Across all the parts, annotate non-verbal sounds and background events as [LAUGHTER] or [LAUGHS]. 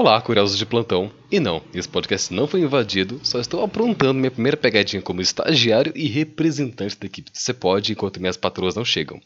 Olá, curiosos de plantão. E não, esse podcast não foi invadido, só estou aprontando minha primeira pegadinha como estagiário e representante da equipe do Cepod enquanto minhas patroas não chegam.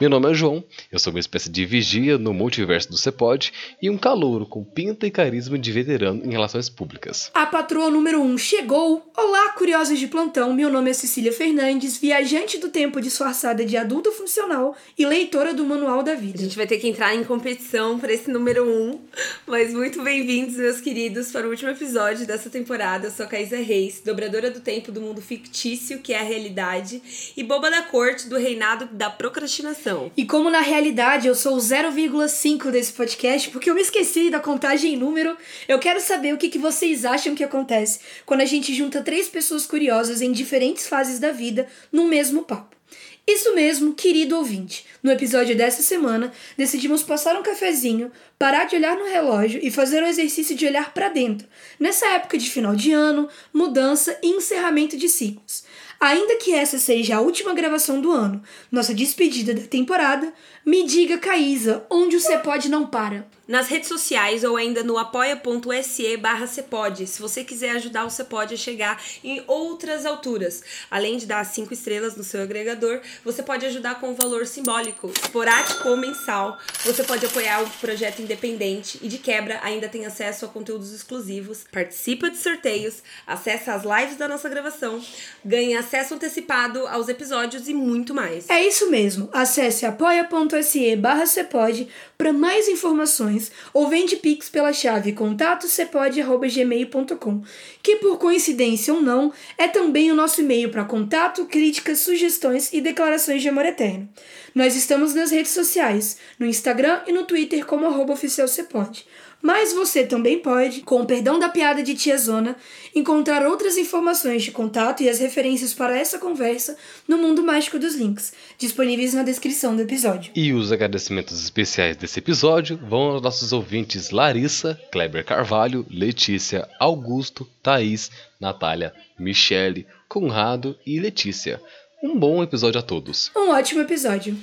Meu nome é João, eu sou uma espécie de vigia no multiverso do Cepod e um calouro com pinta e carisma de veterano em relações públicas. A patroa número 1 um chegou. Olá, curiosos de plantão. Meu nome é Cecília Fernandes, viajante do tempo disfarçada de adulta funcional e leitora do Manual da Vida. A gente vai ter que entrar em competição para esse número 1, um, mas muito bem-vindos, meus queridos, para o último episódio dessa temporada. Eu sou a Caísa Reis, dobradora do tempo do mundo fictício, que é a realidade, e boba da corte do reinado da procrastinação. E como na realidade eu sou o 0,5 desse podcast, porque eu me esqueci da contagem em número, eu quero saber o que, que vocês acham que acontece quando a gente junta três pessoas curiosas em diferentes fases da vida no mesmo papo. Isso mesmo, querido ouvinte. No episódio dessa semana, decidimos passar um cafezinho, parar de olhar no relógio e fazer o exercício de olhar para dentro, nessa época de final de ano, mudança e encerramento de ciclos. Ainda que essa seja a última gravação do ano, nossa despedida da temporada, me diga, Caísa, onde o Cepode não para? Nas redes sociais ou ainda no apoia.se barra Cepode, se você quiser ajudar o Cepode a chegar em outras alturas. Além de dar cinco estrelas no seu agregador, você pode ajudar com um valor simbólico, esporádico ou mensal. Você pode apoiar o projeto independente e de quebra ainda tem acesso a conteúdos exclusivos, participa de sorteios, acessa as lives da nossa gravação, ganha acesso antecipado aos episódios e muito mais. É isso mesmo. Acesse apoia.se barra Cepode para mais informações ou vende Pix pela chave contatocepode.gmail.com, que por coincidência ou não, é também o nosso e-mail para contato, críticas, sugestões e declarações de amor eterno. Nós estamos nas redes sociais, no Instagram e no Twitter como arroba oficialcepode. Mas você também pode, com o perdão da piada de Tia Zona, encontrar outras informações de contato e as referências para essa conversa no Mundo Mágico dos Links, disponíveis na descrição do episódio. E os agradecimentos especiais desse episódio vão aos nossos ouvintes Larissa, Kleber Carvalho, Letícia, Augusto, Thaís, Natália, Michele, Conrado e Letícia. Um bom episódio a todos. Um ótimo episódio.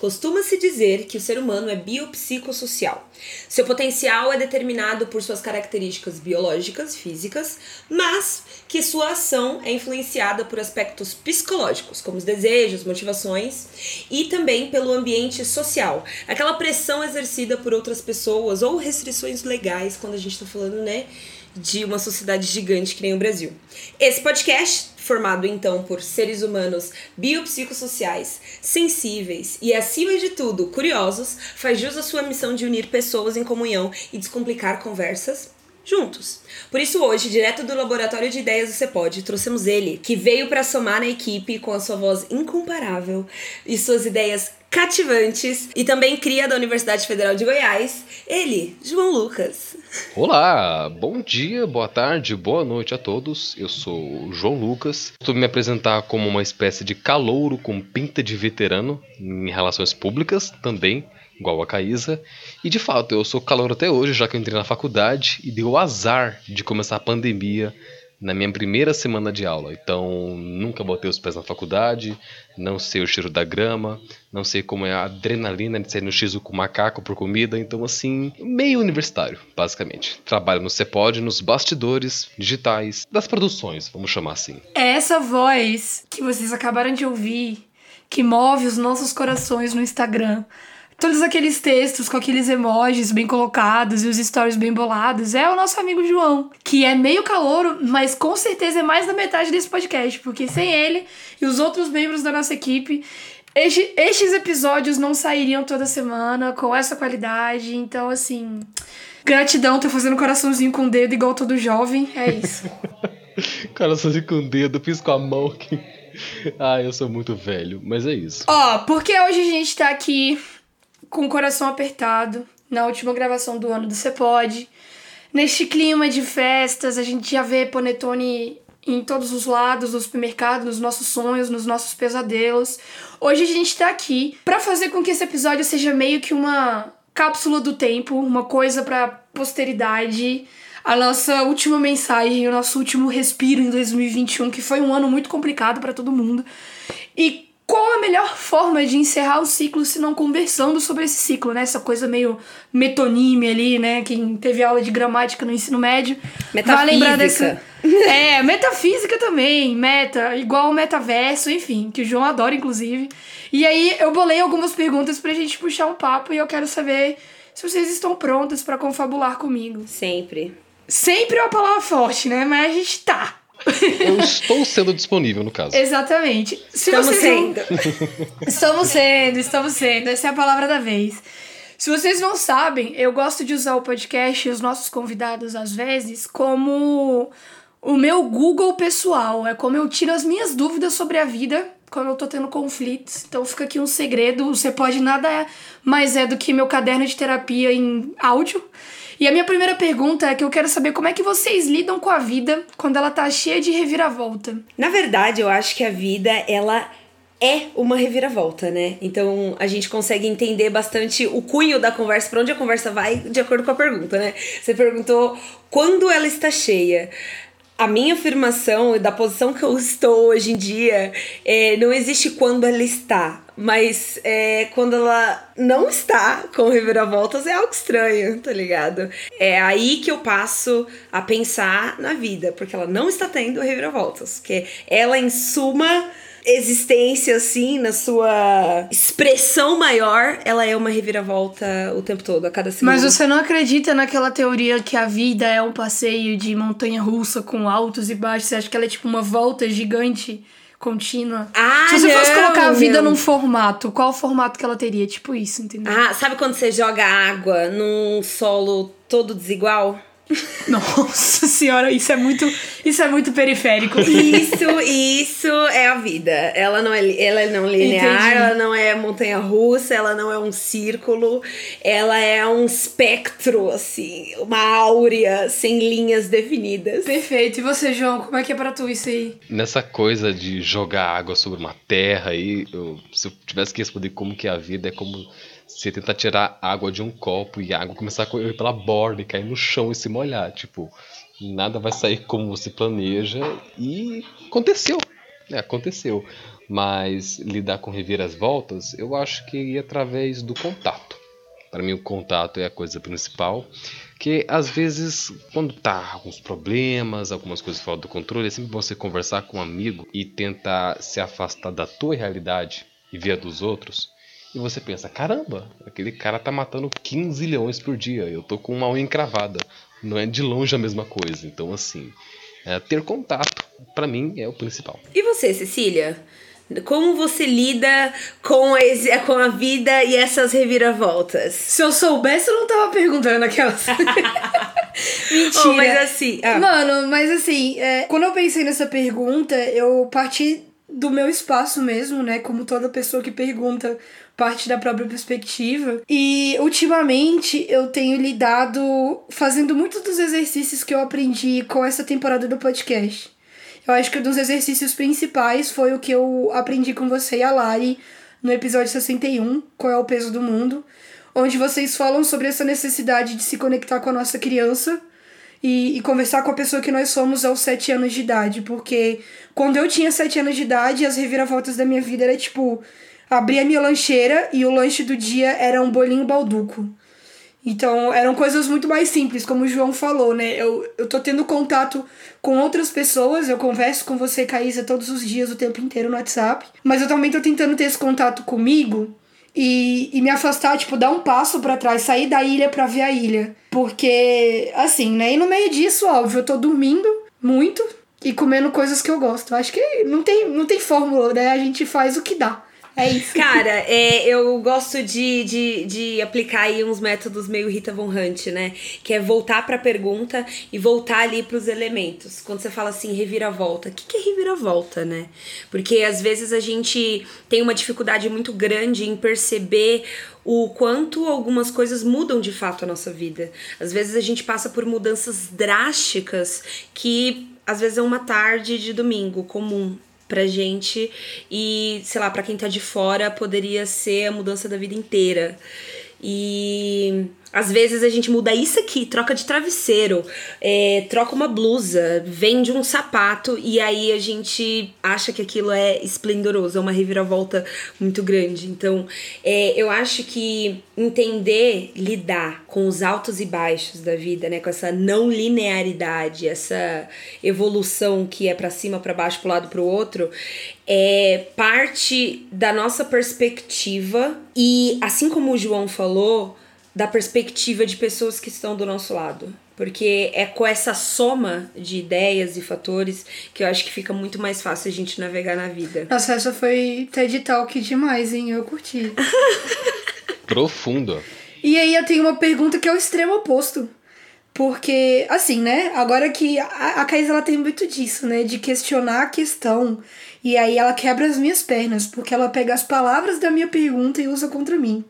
Costuma-se dizer que o ser humano é biopsicossocial. Seu potencial é determinado por suas características biológicas, físicas, mas que sua ação é influenciada por aspectos psicológicos, como os desejos, motivações, e também pelo ambiente social. Aquela pressão exercida por outras pessoas ou restrições legais, quando a gente está falando, né? De uma sociedade gigante que nem o Brasil. Esse podcast, formado então por seres humanos biopsicossociais, sensíveis e, acima de tudo, curiosos, faz jus à sua missão de unir pessoas em comunhão e descomplicar conversas juntos. Por isso hoje, direto do Laboratório de Ideias do Cepod, trouxemos ele, que veio para somar na equipe com a sua voz incomparável e suas ideias cativantes e também cria da Universidade Federal de Goiás, ele, João Lucas. Olá, bom dia, boa tarde, boa noite a todos. Eu sou o João Lucas. Estou me apresentar como uma espécie de calouro com pinta de veterano em relações públicas também, igual a Caísa. E de fato, eu sou calouro até hoje, já que eu entrei na faculdade e deu azar de começar a pandemia na minha primeira semana de aula. Então, nunca botei os pés na faculdade, não sei o cheiro da grama, não sei como é a adrenalina de sair no X com macaco por comida. Então, assim, meio universitário, basicamente. Trabalho no CEPOD, nos bastidores digitais das produções, vamos chamar assim. É essa voz que vocês acabaram de ouvir que move os nossos corações no Instagram todos aqueles textos com aqueles emojis bem colocados e os stories bem bolados é o nosso amigo João, que é meio calouro, mas com certeza é mais da metade desse podcast, porque sem ele e os outros membros da nossa equipe, este, estes episódios não sairiam toda semana com essa qualidade. Então, assim, gratidão, tô fazendo coraçãozinho com o dedo igual todo jovem, é isso. [LAUGHS] coraçãozinho com o dedo, fiz com a mão aqui. Ah, eu sou muito velho, mas é isso. Ó, porque hoje a gente tá aqui com o coração apertado na última gravação do ano do Cepod. Neste clima de festas, a gente já vê Panetone em todos os lados, no supermercado, nos nossos sonhos, nos nossos pesadelos. Hoje a gente tá aqui para fazer com que esse episódio seja meio que uma cápsula do tempo, uma coisa para posteridade, a nossa última mensagem, o nosso último respiro em 2021, que foi um ano muito complicado para todo mundo. E qual a melhor forma de encerrar o ciclo se não conversando sobre esse ciclo, né? Essa coisa meio metonime ali, né? Quem teve aula de gramática no ensino médio metafísica. vai lembrar desse. É, metafísica também, meta, igual o metaverso, enfim, que o João adora, inclusive. E aí eu bolei algumas perguntas pra gente puxar um papo e eu quero saber se vocês estão prontas para confabular comigo. Sempre. Sempre é uma palavra forte, né? Mas a gente tá. [LAUGHS] Eu estou sendo disponível, no caso. Exatamente. Se Estamos não- sendo. [LAUGHS] Estamos sendo, estamos sendo. Essa é a palavra da vez. Se vocês não sabem, eu gosto de usar o podcast e os nossos convidados, às vezes, como o meu Google pessoal. É como eu tiro as minhas dúvidas sobre a vida quando eu tô tendo conflitos. Então fica aqui um segredo. Você pode nada mais é do que meu caderno de terapia em áudio. E a minha primeira pergunta é que eu quero saber como é que vocês lidam com a vida quando ela tá cheia de reviravolta. Na verdade, eu acho que a vida, ela é uma reviravolta, né? Então a gente consegue entender bastante o cunho da conversa, pra onde a conversa vai, de acordo com a pergunta, né? Você perguntou quando ela está cheia. A minha afirmação da posição que eu estou hoje em dia é, não existe quando ela está, mas é, quando ela não está com reviravoltas é algo estranho, tá ligado? É aí que eu passo a pensar na vida, porque ela não está tendo reviravoltas, porque ela em suma existência, assim, na sua expressão maior, ela é uma reviravolta o tempo todo, a cada segundo. Mas você não acredita naquela teoria que a vida é um passeio de montanha russa com altos e baixos? Você acha que ela é tipo uma volta gigante, contínua? Ah, Se você fosse não, colocar a vida não. num formato, qual formato que ela teria? Tipo isso, entendeu? Ah, sabe quando você joga água num solo todo desigual? [LAUGHS] Nossa senhora, isso é muito, isso é muito periférico. Isso, isso é a vida. Ela não é, ela não é linear, Entendi. ela não é montanha russa, ela não é um círculo, ela é um espectro, assim, uma áurea sem linhas definidas. Perfeito. E você, João, como é que é pra tu isso aí? Nessa coisa de jogar água sobre uma terra aí, eu- se eu tivesse que responder como que é a vida, é como você tentar tirar água de um copo e a água começar a correr pela borda e cair no chão e se molhar. Tipo, nada vai sair como você planeja e aconteceu. É, aconteceu. Mas lidar com reviravoltas, eu acho que ia através do contato. Para mim, o contato é a coisa principal. Que às vezes, quando tá alguns problemas, algumas coisas fora do controle, é sempre você conversar com um amigo e tentar se afastar da tua realidade e ver a dos outros. E você pensa: caramba, aquele cara tá matando 15 leões por dia, eu tô com uma unha encravada. Não é de longe a mesma coisa. Então, assim, é, ter contato, para mim, é o principal. E você, Cecília? Como você lida com, esse, com a vida e essas reviravoltas? Se eu soubesse, eu não tava perguntando aquelas. [LAUGHS] Mentira. Oh, mas assim. ah, Mano, mas assim, é, quando eu pensei nessa pergunta, eu parti do meu espaço mesmo, né? Como toda pessoa que pergunta, parte da própria perspectiva. E ultimamente eu tenho lidado fazendo muitos dos exercícios que eu aprendi com essa temporada do podcast. Eu acho que um dos exercícios principais foi o que eu aprendi com você e a Lari no episódio 61, Qual é o Peso do Mundo, onde vocês falam sobre essa necessidade de se conectar com a nossa criança e, e conversar com a pessoa que nós somos aos sete anos de idade. Porque quando eu tinha sete anos de idade, as reviravoltas da minha vida era tipo abrir a minha lancheira e o lanche do dia era um bolinho balduco. Então, eram coisas muito mais simples, como o João falou, né? Eu, eu tô tendo contato com outras pessoas, eu converso com você, Caísa, todos os dias, o tempo inteiro no WhatsApp. Mas eu também tô tentando ter esse contato comigo e, e me afastar, tipo, dar um passo pra trás, sair da ilha pra ver a ilha. Porque, assim, né? E no meio disso, óbvio, eu tô dormindo muito e comendo coisas que eu gosto. Acho que não tem, não tem fórmula, né? A gente faz o que dá. É isso. Cara, é, eu gosto de, de, de aplicar aí uns métodos meio Rita Von Hunt, né? Que é voltar pra pergunta e voltar ali pros elementos. Quando você fala assim, reviravolta, o que, que é reviravolta, né? Porque às vezes a gente tem uma dificuldade muito grande em perceber o quanto algumas coisas mudam de fato a nossa vida. Às vezes a gente passa por mudanças drásticas que às vezes é uma tarde de domingo comum pra gente e, sei lá, pra quem tá de fora poderia ser a mudança da vida inteira. E às vezes a gente muda isso aqui, troca de travesseiro, é, troca uma blusa, vende um sapato e aí a gente acha que aquilo é esplendoroso, é uma reviravolta muito grande. Então, é, eu acho que entender, lidar com os altos e baixos da vida, né, com essa não linearidade, essa evolução que é para cima, para baixo, para lado, para o outro, é parte da nossa perspectiva e assim como o João falou, da perspectiva de pessoas que estão do nosso lado. Porque é com essa soma de ideias e fatores que eu acho que fica muito mais fácil a gente navegar na vida. Nossa, essa foi TED Talk demais, hein? Eu curti. [LAUGHS] Profundo. E aí eu tenho uma pergunta que é o extremo oposto. Porque, assim, né? Agora que a, a Caís, ela tem muito disso, né? De questionar a questão. E aí ela quebra as minhas pernas, porque ela pega as palavras da minha pergunta e usa contra mim.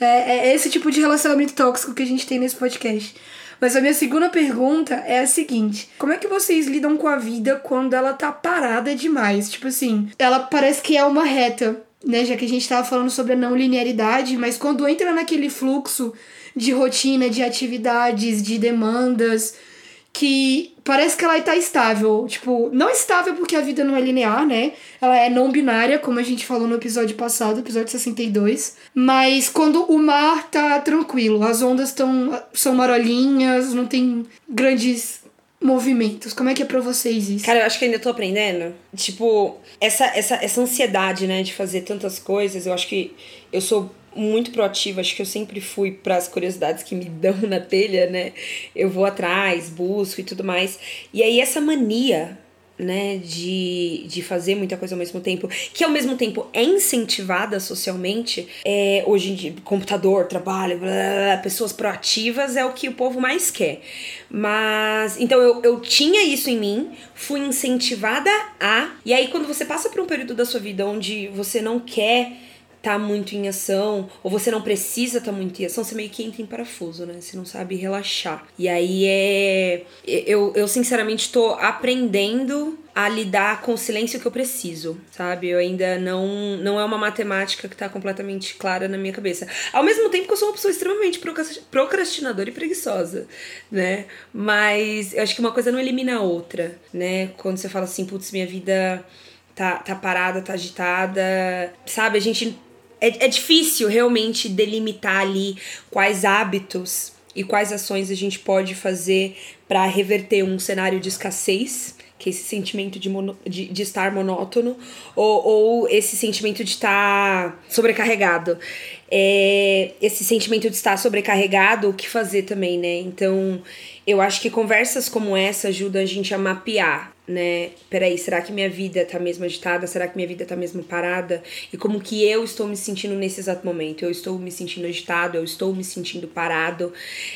É, é esse tipo de relacionamento tóxico que a gente tem nesse podcast. Mas a minha segunda pergunta é a seguinte: como é que vocês lidam com a vida quando ela tá parada demais? Tipo assim, ela parece que é uma reta, né? Já que a gente tava falando sobre a não linearidade, mas quando entra naquele fluxo de rotina, de atividades, de demandas, que parece que ela tá estável. Tipo, não estável porque a vida não é linear, né? Ela é não binária, como a gente falou no episódio passado, episódio 62. Mas quando o mar tá tranquilo, as ondas tão, são marolinhas, não tem grandes movimentos. Como é que é pra vocês isso? Cara, eu acho que ainda tô aprendendo. Tipo, essa, essa, essa ansiedade, né, de fazer tantas coisas, eu acho que eu sou muito proativa, acho que eu sempre fui para as curiosidades que me [LAUGHS] dão na telha, né? Eu vou atrás, busco e tudo mais. E aí essa mania, né, de, de fazer muita coisa ao mesmo tempo, que ao mesmo tempo é incentivada socialmente, é, hoje em dia, computador, trabalho, blá, blá, pessoas proativas é o que o povo mais quer. Mas, então eu, eu tinha isso em mim, fui incentivada a, e aí quando você passa por um período da sua vida onde você não quer tá muito em ação, ou você não precisa tá muito em ação, você meio que entra em parafuso, né? Você não sabe relaxar. E aí é. Eu, eu sinceramente tô aprendendo a lidar com o silêncio que eu preciso, sabe? Eu ainda não não é uma matemática que tá completamente clara na minha cabeça. Ao mesmo tempo que eu sou uma pessoa extremamente procrastinadora e preguiçosa, né? Mas eu acho que uma coisa não elimina a outra, né? Quando você fala assim, putz, minha vida tá, tá parada, tá agitada, sabe? A gente é, é difícil realmente delimitar ali quais hábitos e quais ações a gente pode fazer para reverter um cenário de escassez, que é esse sentimento de, mono, de, de estar monótono, ou, ou esse sentimento de estar sobrecarregado. É, esse sentimento de estar sobrecarregado, o que fazer também, né? Então, eu acho que conversas como essa ajudam a gente a mapear né? Peraí, será que minha vida tá mesmo agitada? Será que minha vida tá mesmo parada? E como que eu estou me sentindo nesse exato momento? Eu estou me sentindo agitado, eu estou me sentindo parado.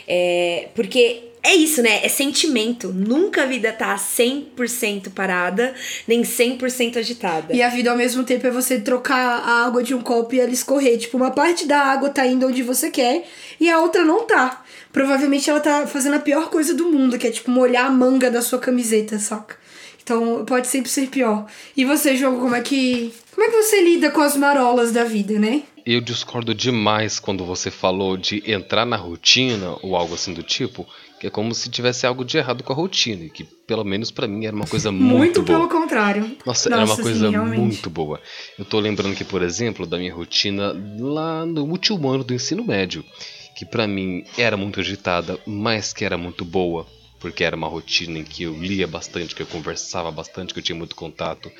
É, porque é isso, né? É sentimento. Nunca a vida tá 100% parada, nem 100% agitada. E a vida ao mesmo tempo é você trocar a água de um copo e ela escorrer. Tipo, uma parte da água tá indo onde você quer e a outra não tá. Provavelmente ela tá fazendo a pior coisa do mundo, que é tipo molhar a manga da sua camiseta, saca? Então pode sempre ser pior. E você, jogo, como é que. Como é que você lida com as marolas da vida, né? Eu discordo demais quando você falou de entrar na rotina ou algo assim do tipo, que é como se tivesse algo de errado com a rotina, e que pelo menos para mim era uma coisa [LAUGHS] muito, muito boa. pelo contrário. Nossa, Nossa era uma coisa sim, muito boa. Eu tô lembrando aqui, por exemplo, da minha rotina lá no último ano do ensino médio, que para mim era muito agitada, mas que era muito boa porque era uma rotina em que eu lia bastante, que eu conversava bastante, que eu tinha muito contato.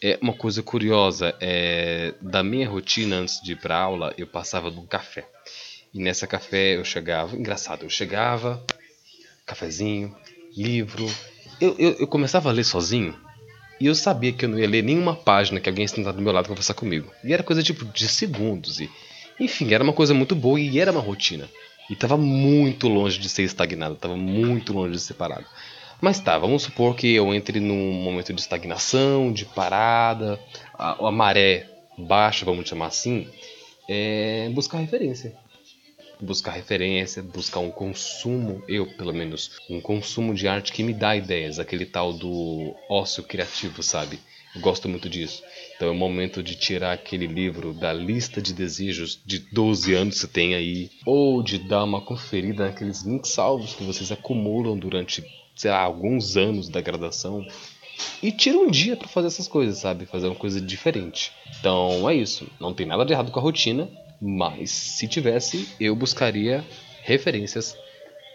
É uma coisa curiosa, é, da minha rotina antes de ir para aula, eu passava num café. E nessa café eu chegava, engraçado, eu chegava, cafezinho, livro. Eu, eu, eu começava a ler sozinho e eu sabia que eu não ia ler nenhuma página que alguém sentado do meu lado conversar comigo. E era coisa tipo de segundos. E, enfim, era uma coisa muito boa e era uma rotina. E estava muito longe de ser estagnado, estava muito longe de ser parado. Mas tá, vamos supor que eu entre num momento de estagnação, de parada, a, a maré baixa, vamos chamar assim, é buscar referência. Buscar referência, buscar um consumo, eu pelo menos, um consumo de arte que me dá ideias, aquele tal do ócio criativo, sabe? Eu gosto muito disso. Então é o momento de tirar aquele livro da lista de desejos de 12 anos que você tem aí, ou de dar uma conferida naqueles links salvos que vocês acumulam durante, sei lá, alguns anos da graduação. E tira um dia para fazer essas coisas, sabe? Fazer uma coisa diferente. Então é isso. Não tem nada de errado com a rotina, mas se tivesse, eu buscaria referências,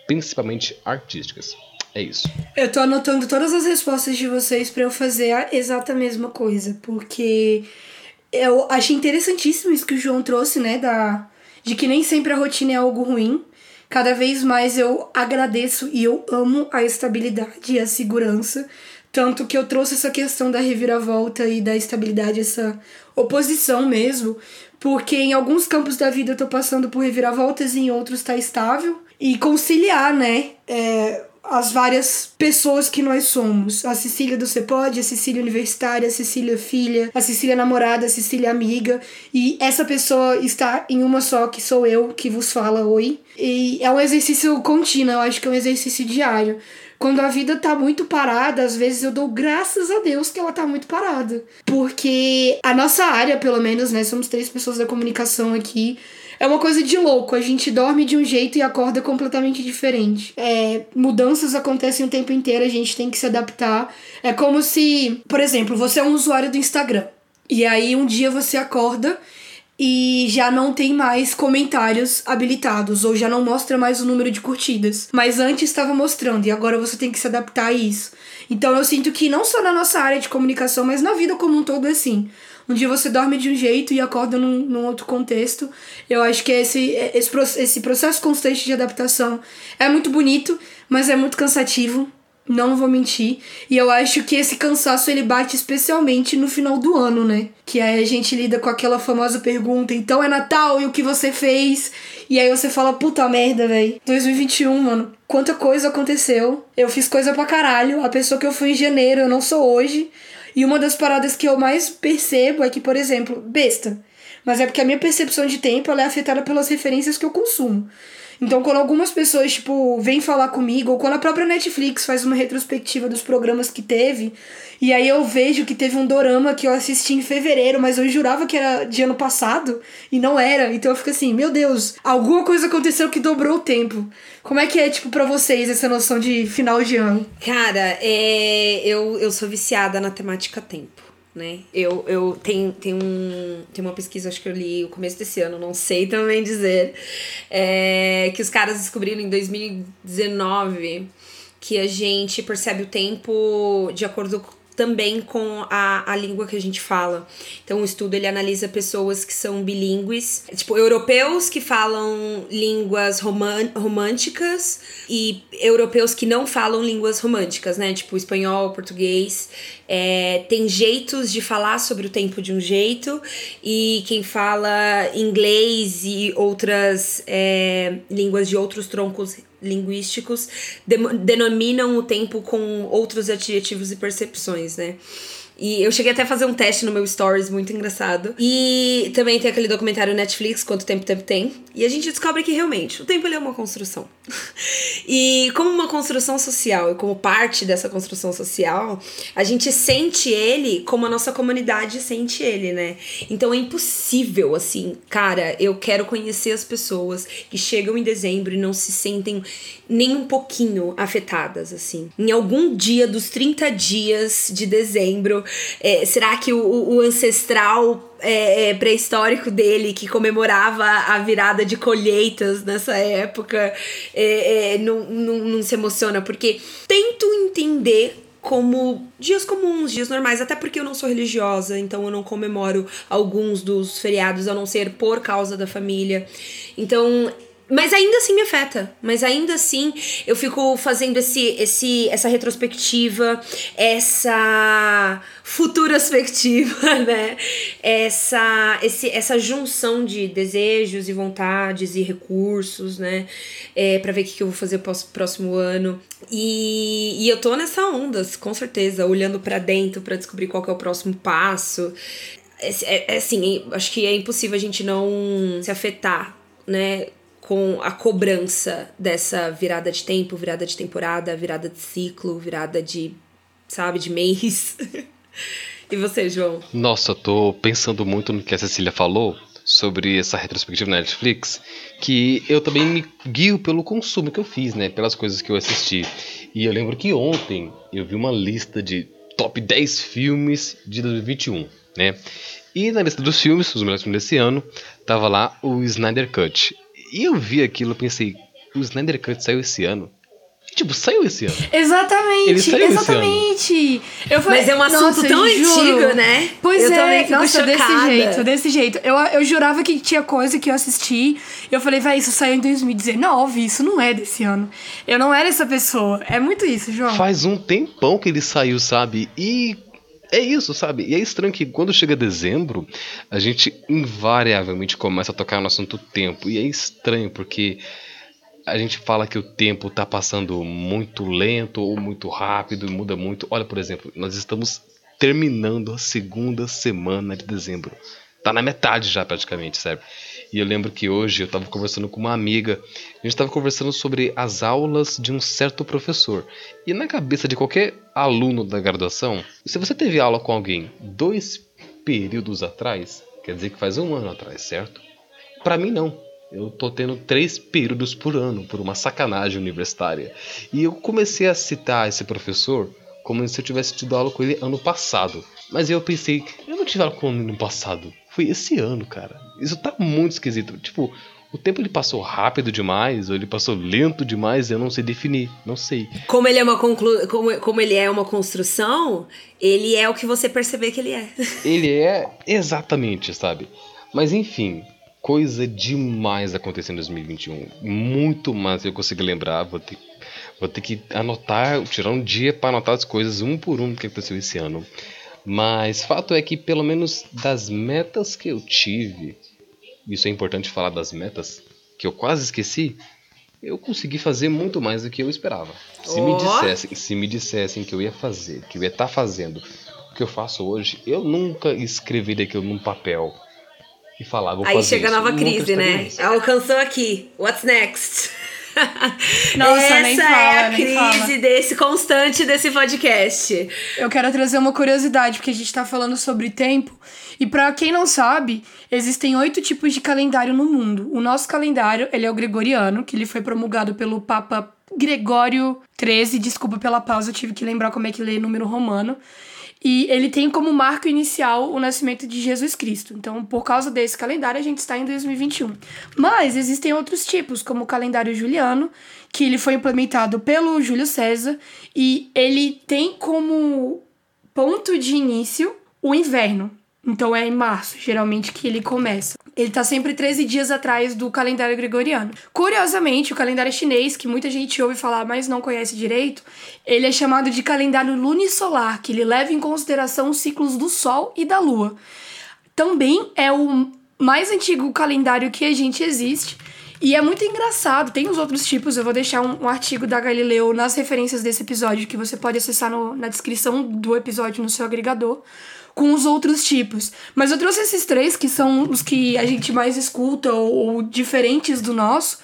principalmente artísticas. É isso. Eu tô anotando todas as respostas de vocês para eu fazer a exata mesma coisa, porque eu achei interessantíssimo isso que o João trouxe, né, da de que nem sempre a rotina é algo ruim. Cada vez mais eu agradeço e eu amo a estabilidade e a segurança, tanto que eu trouxe essa questão da reviravolta e da estabilidade, essa oposição mesmo, porque em alguns campos da vida eu tô passando por reviravoltas e em outros tá estável. E conciliar, né? É, as várias pessoas que nós somos. A Cecília do Cepode, a Cecília universitária, a Cecília filha, a Cecília namorada, a Cecília amiga. E essa pessoa está em uma só, que sou eu, que vos fala oi. E é um exercício contínuo, eu acho que é um exercício diário. Quando a vida tá muito parada, às vezes eu dou graças a Deus que ela tá muito parada. Porque a nossa área, pelo menos, né? Somos três pessoas da comunicação aqui é uma coisa de louco. A gente dorme de um jeito e acorda completamente diferente. É, mudanças acontecem o tempo inteiro, a gente tem que se adaptar. É como se, por exemplo, você é um usuário do Instagram. E aí um dia você acorda e já não tem mais comentários habilitados ou já não mostra mais o número de curtidas. Mas antes estava mostrando e agora você tem que se adaptar a isso. Então eu sinto que não só na nossa área de comunicação, mas na vida como um todo é assim. Um dia você dorme de um jeito e acorda num, num outro contexto. Eu acho que esse, esse, esse processo constante de adaptação é muito bonito, mas é muito cansativo. Não vou mentir. E eu acho que esse cansaço ele bate especialmente no final do ano, né? Que aí a gente lida com aquela famosa pergunta: então é Natal e o que você fez? E aí você fala: puta merda, velho. 2021, mano. Quanta coisa aconteceu. Eu fiz coisa pra caralho. A pessoa que eu fui em janeiro, eu não sou hoje. E uma das paradas que eu mais percebo é que, por exemplo, besta. Mas é porque a minha percepção de tempo ela é afetada pelas referências que eu consumo. Então, quando algumas pessoas, tipo, vêm falar comigo, ou quando a própria Netflix faz uma retrospectiva dos programas que teve, e aí eu vejo que teve um dorama que eu assisti em fevereiro, mas eu jurava que era de ano passado, e não era. Então eu fico assim, meu Deus, alguma coisa aconteceu que dobrou o tempo. Como é que é, tipo, pra vocês essa noção de final de ano? Cara, é, eu, eu sou viciada na temática tempo né? Eu, eu tenho, tenho, um, tem uma pesquisa, acho que eu li no começo desse ano, não sei também dizer, é, que os caras descobriram em 2019 que a gente percebe o tempo de acordo também com a, a língua que a gente fala. Então, o estudo ele analisa pessoas que são bilíngues, tipo, europeus que falam línguas românticas e europeus que não falam línguas românticas, né? Tipo, espanhol, português. É, tem jeitos de falar sobre o tempo de um jeito, e quem fala inglês e outras é, línguas de outros troncos linguísticos denominam o tempo com outros adjetivos e percepções, né? E eu cheguei até a fazer um teste no meu stories, muito engraçado. E também tem aquele documentário Netflix, Quanto Tempo Tempo Tem. E a gente descobre que realmente o tempo é uma construção. [LAUGHS] e como uma construção social e como parte dessa construção social, a gente sente ele como a nossa comunidade sente ele, né? Então é impossível, assim, cara, eu quero conhecer as pessoas que chegam em dezembro e não se sentem nem um pouquinho afetadas, assim. Em algum dia dos 30 dias de dezembro, é, será que o, o ancestral é, é, pré-histórico dele, que comemorava a virada de colheitas nessa época, é, é, não, não, não se emociona? Porque tento entender como dias comuns, dias normais, até porque eu não sou religiosa, então eu não comemoro alguns dos feriados, a não ser por causa da família. Então mas ainda assim me afeta. Mas ainda assim eu fico fazendo esse, esse, essa retrospectiva, essa futurospectiva, [LAUGHS] né? Essa, esse, essa junção de desejos e vontades e recursos, né? É, para ver o que, eu vou fazer pro próximo ano. E, e eu tô nessa onda, com certeza, olhando para dentro para descobrir qual é o próximo passo. É, é assim, acho que é impossível a gente não se afetar, né? Com a cobrança dessa virada de tempo, virada de temporada, virada de ciclo, virada de, sabe, de mês. [LAUGHS] e você, João? Nossa, eu tô pensando muito no que a Cecília falou sobre essa retrospectiva na Netflix, que eu também me guio pelo consumo que eu fiz, né, pelas coisas que eu assisti. E eu lembro que ontem eu vi uma lista de top 10 filmes de 2021, né? E na lista dos filmes, os melhores filmes desse ano, tava lá o Snyder Cut. E eu vi aquilo e pensei, o Snyder Cut saiu esse ano? Tipo, saiu esse ano. Exatamente, Ele saiu esse exatamente. Eu falei, Mas é um assunto nossa, tão antigo, né? Pois Eu é, também fico nossa, desse jeito, desse jeito. Eu, eu jurava que tinha coisa que eu assisti. E eu falei, vai, isso saiu em 2019, isso não é desse ano. Eu não era essa pessoa. É muito isso, João. Faz um tempão que ele saiu, sabe? E é isso, sabe? E é estranho que quando chega dezembro, a gente invariavelmente começa a tocar no assunto tempo. E é estranho porque a gente fala que o tempo tá passando muito lento ou muito rápido e muda muito. Olha, por exemplo, nós estamos terminando a segunda semana de dezembro. Tá na metade já praticamente, sabe? E eu lembro que hoje eu tava conversando com uma amiga, a gente tava conversando sobre as aulas de um certo professor. E na cabeça de qualquer aluno da graduação, se você teve aula com alguém dois períodos atrás, quer dizer que faz um ano atrás, certo? Pra mim não. Eu tô tendo três períodos por ano, por uma sacanagem universitária. E eu comecei a citar esse professor como se eu tivesse tido aula com ele ano passado. Mas eu pensei, eu não tive aula com ele no passado. Foi esse ano, cara. Isso tá muito esquisito. Tipo, o tempo ele passou rápido demais, ou ele passou lento demais, eu não sei definir. Não sei. Como ele é uma conclu... como, como ele é uma construção, ele é o que você perceber que ele é. [LAUGHS] Ele é exatamente, sabe? Mas enfim, coisa demais acontecendo em 2021. Muito mais eu consigo lembrar. Vou ter, vou ter que anotar, tirar um dia para anotar as coisas um por um que aconteceu esse ano. Mas fato é que, pelo menos das metas que eu tive, isso é importante falar das metas, que eu quase esqueci, eu consegui fazer muito mais do que eu esperava. Se, me, Ó. dissessem, se me dissessem que eu ia fazer, que eu ia estar fazendo o que eu faço hoje, eu nunca escreveria aquilo num papel e falar, vou Aí fazer chega a isso. nova Nunca crise, né? Alcançou aqui. What's next? [LAUGHS] Nossa, Essa nem é fala, a nem crise fala. desse constante desse podcast. Eu quero trazer uma curiosidade, porque a gente tá falando sobre tempo. E pra quem não sabe, existem oito tipos de calendário no mundo. O nosso calendário, ele é o gregoriano, que ele foi promulgado pelo Papa Gregório XIII. Desculpa pela pausa, eu tive que lembrar como é que lê número romano. E ele tem como marco inicial o nascimento de Jesus Cristo. Então, por causa desse calendário, a gente está em 2021. Mas existem outros tipos, como o calendário juliano, que ele foi implementado pelo Júlio César e ele tem como ponto de início o inverno. Então é em março, geralmente, que ele começa. Ele tá sempre 13 dias atrás do calendário gregoriano. Curiosamente, o calendário chinês, que muita gente ouve falar, mas não conhece direito, ele é chamado de calendário lunisolar, que ele leva em consideração os ciclos do Sol e da Lua. Também é o mais antigo calendário que a gente existe. E é muito engraçado, tem os outros tipos, eu vou deixar um, um artigo da Galileu nas referências desse episódio, que você pode acessar no- na descrição do episódio no seu agregador, com os outros tipos. Mas eu trouxe esses três, que são os que a gente mais escuta, ou, ou diferentes do nosso,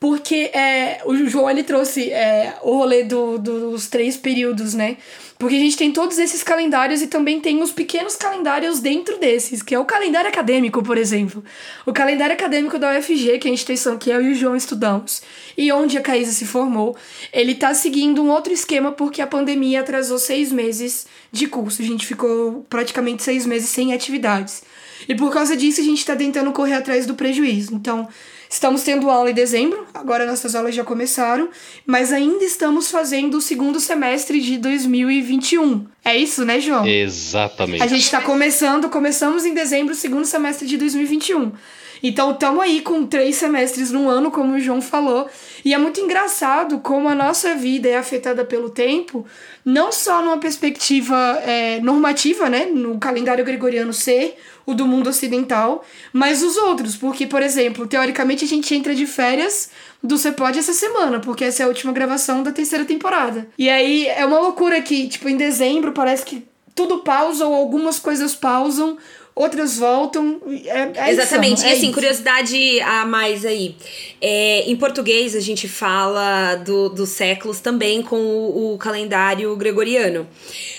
porque é, o João ele trouxe é, o rolê do, dos três períodos, né? Porque a gente tem todos esses calendários e também tem os pequenos calendários dentro desses, que é o calendário acadêmico, por exemplo. O calendário acadêmico da UFG, que a instituição que eu e o João estudamos, e onde a Caísa se formou, ele tá seguindo um outro esquema porque a pandemia atrasou seis meses de curso. A gente ficou praticamente seis meses sem atividades. E por causa disso, a gente tá tentando correr atrás do prejuízo. Então, Estamos tendo aula em dezembro, agora nossas aulas já começaram, mas ainda estamos fazendo o segundo semestre de 2021. É isso, né, João? Exatamente. A gente está começando, começamos em dezembro, o segundo semestre de 2021. Então, estamos aí com três semestres no ano, como o João falou. E é muito engraçado como a nossa vida é afetada pelo tempo, não só numa perspectiva é, normativa, né? No calendário gregoriano ser o do mundo ocidental, mas os outros. Porque, por exemplo, teoricamente a gente entra de férias do Cepod essa semana, porque essa é a última gravação da terceira temporada. E aí é uma loucura que, tipo, em dezembro parece que tudo pausa ou algumas coisas pausam outras voltam. É, é Exatamente. Isso, é e assim, isso. curiosidade a mais aí. É, em português, a gente fala do, dos séculos também com o, o calendário gregoriano.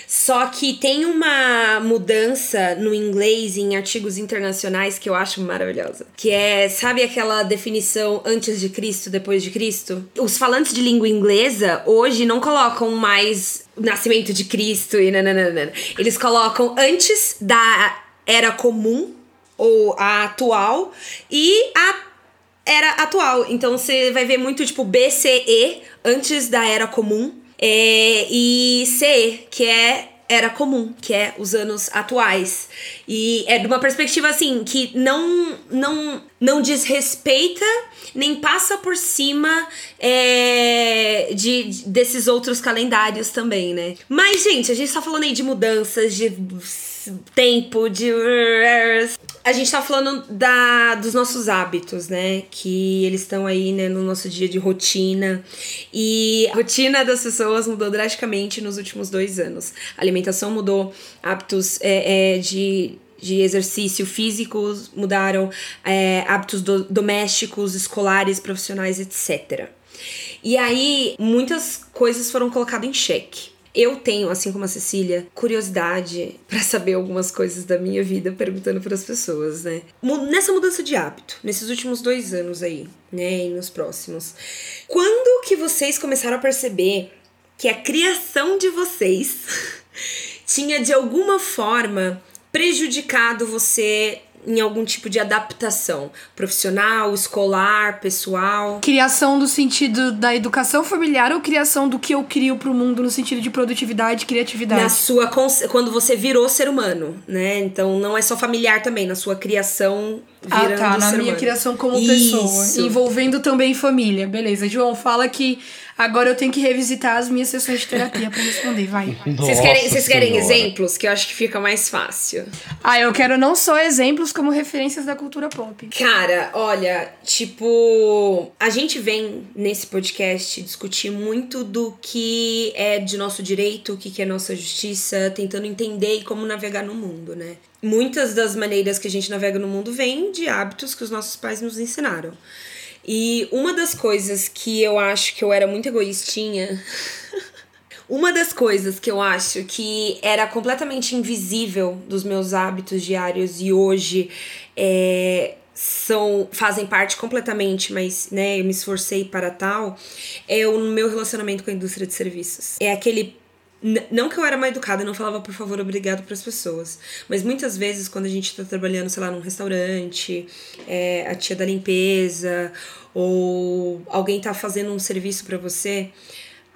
Só que tem uma mudança no inglês em artigos internacionais que eu acho maravilhosa. Que é, sabe aquela definição antes de Cristo, depois de Cristo? Os falantes de língua inglesa hoje não colocam mais nascimento de Cristo e nananana. Eles colocam antes da era comum ou a atual e a era atual. Então você vai ver muito tipo BCE antes da era comum é, e CE, que é era comum, que é os anos atuais. E é de uma perspectiva assim que não não não desrespeita nem passa por cima é, de, de- desses outros calendários também, né? Mas, gente, a gente tá falando aí de mudanças, de tempo, de. A gente tá falando da, dos nossos hábitos, né? Que eles estão aí, né, no nosso dia de rotina. E a rotina das pessoas mudou drasticamente nos últimos dois anos. A alimentação mudou, hábitos é, é, de de exercício físicos mudaram, é, hábitos do- domésticos, escolares, profissionais, etc. E aí, muitas coisas foram colocadas em xeque. Eu tenho, assim como a Cecília, curiosidade [LAUGHS] pra saber algumas coisas da minha vida perguntando para as pessoas, né? Nessa mudança de hábito, nesses últimos dois anos aí, né? E nos próximos. Quando que vocês começaram a perceber que a criação de vocês [LAUGHS] tinha de alguma forma prejudicado você em algum tipo de adaptação profissional, escolar, pessoal? Criação do sentido da educação familiar ou criação do que eu crio pro mundo no sentido de produtividade criatividade? Na sua quando você virou ser humano, né? Então não é só familiar também, na sua criação Ah, virando tá. Na minha humano. criação como Isso. pessoa. Envolvendo também família. Beleza. João, fala que agora eu tenho que revisitar as minhas sessões de terapia pra responder. Vai. [LAUGHS] Vocês querem, vocês querem exemplos? Que eu acho que fica mais fácil. Ah, eu quero não só exemplos, como referências da cultura pop. Cara, olha, tipo, a gente vem nesse podcast discutir muito do que é de nosso direito, o que que é nossa justiça, tentando entender e como navegar no mundo, né? Muitas das maneiras que a gente navega no mundo vêm de hábitos que os nossos pais nos ensinaram. E uma das coisas que eu acho que eu era muito egoístinha [LAUGHS] Uma das coisas que eu acho que era completamente invisível dos meus hábitos diários e hoje é, são fazem parte completamente, mas né, eu me esforcei para tal, é o meu relacionamento com a indústria de serviços. É aquele não que eu era mal educada, não falava por favor, obrigado para as pessoas. Mas muitas vezes, quando a gente tá trabalhando, sei lá, num restaurante, é, a tia da limpeza, ou alguém tá fazendo um serviço para você,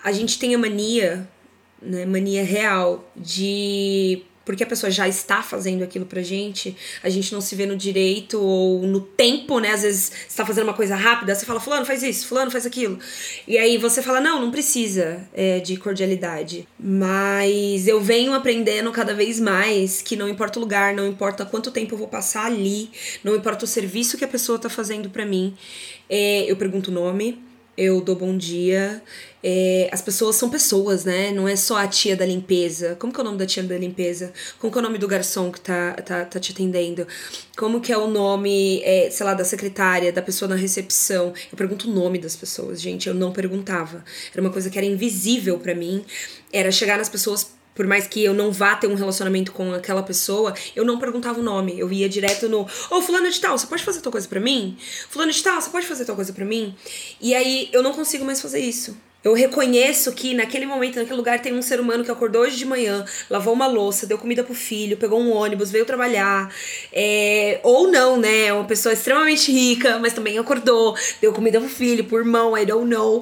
a gente tem a mania, né, mania real, de. Porque a pessoa já está fazendo aquilo pra gente, a gente não se vê no direito ou no tempo, né? Às vezes você tá fazendo uma coisa rápida, você fala, Fulano, faz isso, Fulano, faz aquilo. E aí você fala, não, não precisa é, de cordialidade. Mas eu venho aprendendo cada vez mais que não importa o lugar, não importa quanto tempo eu vou passar ali, não importa o serviço que a pessoa tá fazendo pra mim, é, eu pergunto o nome, eu dou bom dia. É, as pessoas são pessoas, né? Não é só a tia da limpeza. Como que é o nome da tia da limpeza? Como que é o nome do garçom que tá, tá, tá te atendendo? Como que é o nome, é, sei lá, da secretária, da pessoa na recepção? Eu pergunto o nome das pessoas, gente. Eu não perguntava. Era uma coisa que era invisível pra mim. Era chegar nas pessoas por mais que eu não vá ter um relacionamento com aquela pessoa, eu não perguntava o nome. Eu ia direto no, ô, fulano de tal, você pode fazer tal coisa pra mim? Fulano de tal, você pode fazer tal coisa pra mim? E aí eu não consigo mais fazer isso. Eu reconheço que naquele momento, naquele lugar, tem um ser humano que acordou hoje de manhã, lavou uma louça, deu comida pro filho, pegou um ônibus, veio trabalhar. é, ou não, né? É uma pessoa extremamente rica, mas também acordou, deu comida pro filho, pro irmão, I don't know.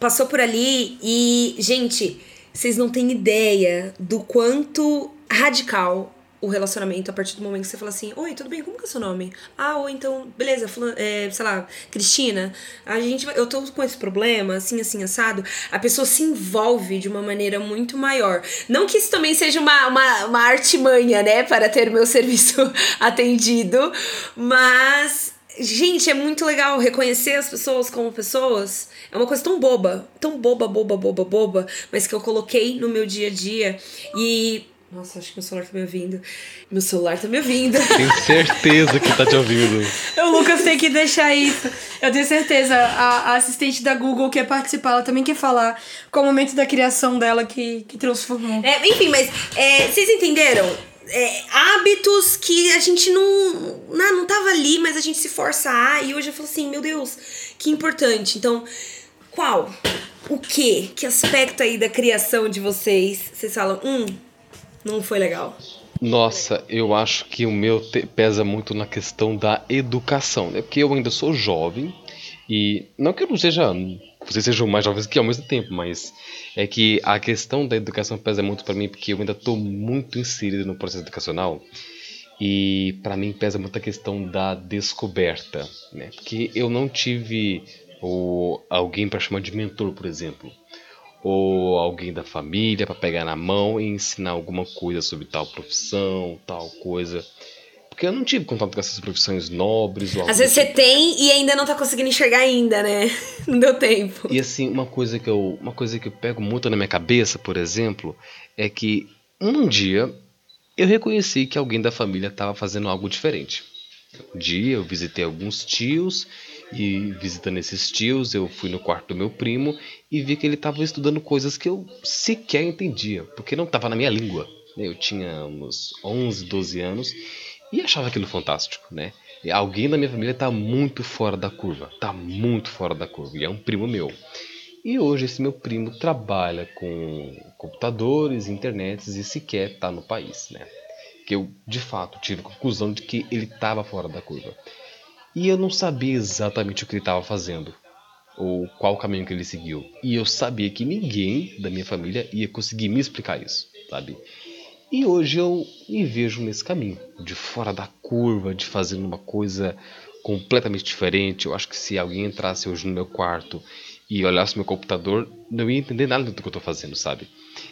Passou por ali e, gente, vocês não têm ideia do quanto radical o relacionamento a partir do momento que você fala assim: Oi, tudo bem? Como que é o seu nome? Ah, ou então, beleza, é, sei lá, Cristina, a gente vai- eu tô com esse problema, assim, assim, assado. A pessoa se envolve de uma maneira muito maior. Não que isso também seja uma, uma, uma artimanha, né, para ter meu [LAUGHS] serviço atendido, mas Gente, é muito legal reconhecer as pessoas como pessoas. É uma coisa tão boba, tão boba, boba, boba, boba, mas que eu coloquei no meu dia a dia. E Nossa, acho que meu celular tá me ouvindo. Meu celular tá me ouvindo. [LAUGHS] Tenho certeza que tá te ouvindo. O Lucas tem que deixar isso. Eu tenho certeza. A, a assistente da Google quer participar, ela também quer falar qual o momento da criação dela que, que transformou. É, enfim, mas é, vocês entenderam? É, hábitos que a gente não, não. Não tava ali, mas a gente se força a. E hoje eu falo assim, meu Deus, que importante. Então, qual? O que? Que aspecto aí da criação de vocês? Vocês falam, hum, não foi legal. Nossa, eu acho que o meu pesa muito na questão da educação, né? Porque eu ainda sou jovem e não que eu não seja, vocês sejam mais jovens que ao mesmo tempo, mas é que a questão da educação pesa muito pra mim porque eu ainda tô muito inserido no processo educacional e pra mim pesa muito a questão da descoberta, né? Porque eu não tive o, alguém pra chamar de mentor, por exemplo ou alguém da família para pegar na mão e ensinar alguma coisa sobre tal profissão, tal coisa. Porque eu não tive contato com essas profissões nobres ou Às vezes do você tem e ainda não tá conseguindo enxergar ainda, né? [LAUGHS] Não deu tempo. E assim, uma coisa que eu, uma coisa que eu pego muito na minha cabeça, por exemplo, é que um dia eu reconheci que alguém da família estava fazendo algo diferente. Um dia eu visitei alguns tios e visitando esses tios, eu fui no quarto do meu primo e vi que ele estava estudando coisas que eu sequer entendia, porque não estava na minha língua. Eu tinha uns 11, 12 anos e achava aquilo fantástico, né? Alguém da minha família está muito fora da curva, está muito fora da curva, e é um primo meu. E hoje esse meu primo trabalha com computadores, internets e sequer está no país, né? Que eu, de fato, tive a conclusão de que ele estava fora da curva. E eu não sabia exatamente o que ele estava fazendo, ou qual caminho que ele seguiu. E eu sabia que ninguém da minha família ia conseguir me explicar isso, sabe? E hoje eu me vejo nesse caminho, de fora da curva, de fazendo uma coisa completamente diferente. Eu acho que se alguém entrasse hoje no meu quarto e olhasse meu computador, não ia entender nada do que eu estou fazendo, sabe?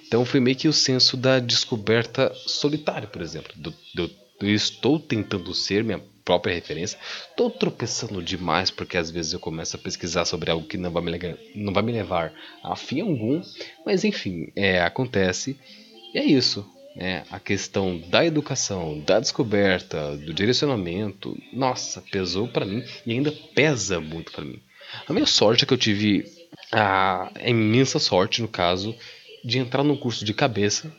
Então foi meio que o senso da descoberta solitária, por exemplo. Do, do, eu estou tentando ser minha própria referência. Estou tropeçando demais porque às vezes eu começo a pesquisar sobre algo que não vai me, lega- não vai me levar a fim algum. Mas enfim, é, acontece. E é isso. Né? a questão da educação, da descoberta, do direcionamento, nossa, pesou para mim e ainda pesa muito para mim. A minha sorte é que eu tive a imensa sorte, no caso, de entrar num curso de cabeça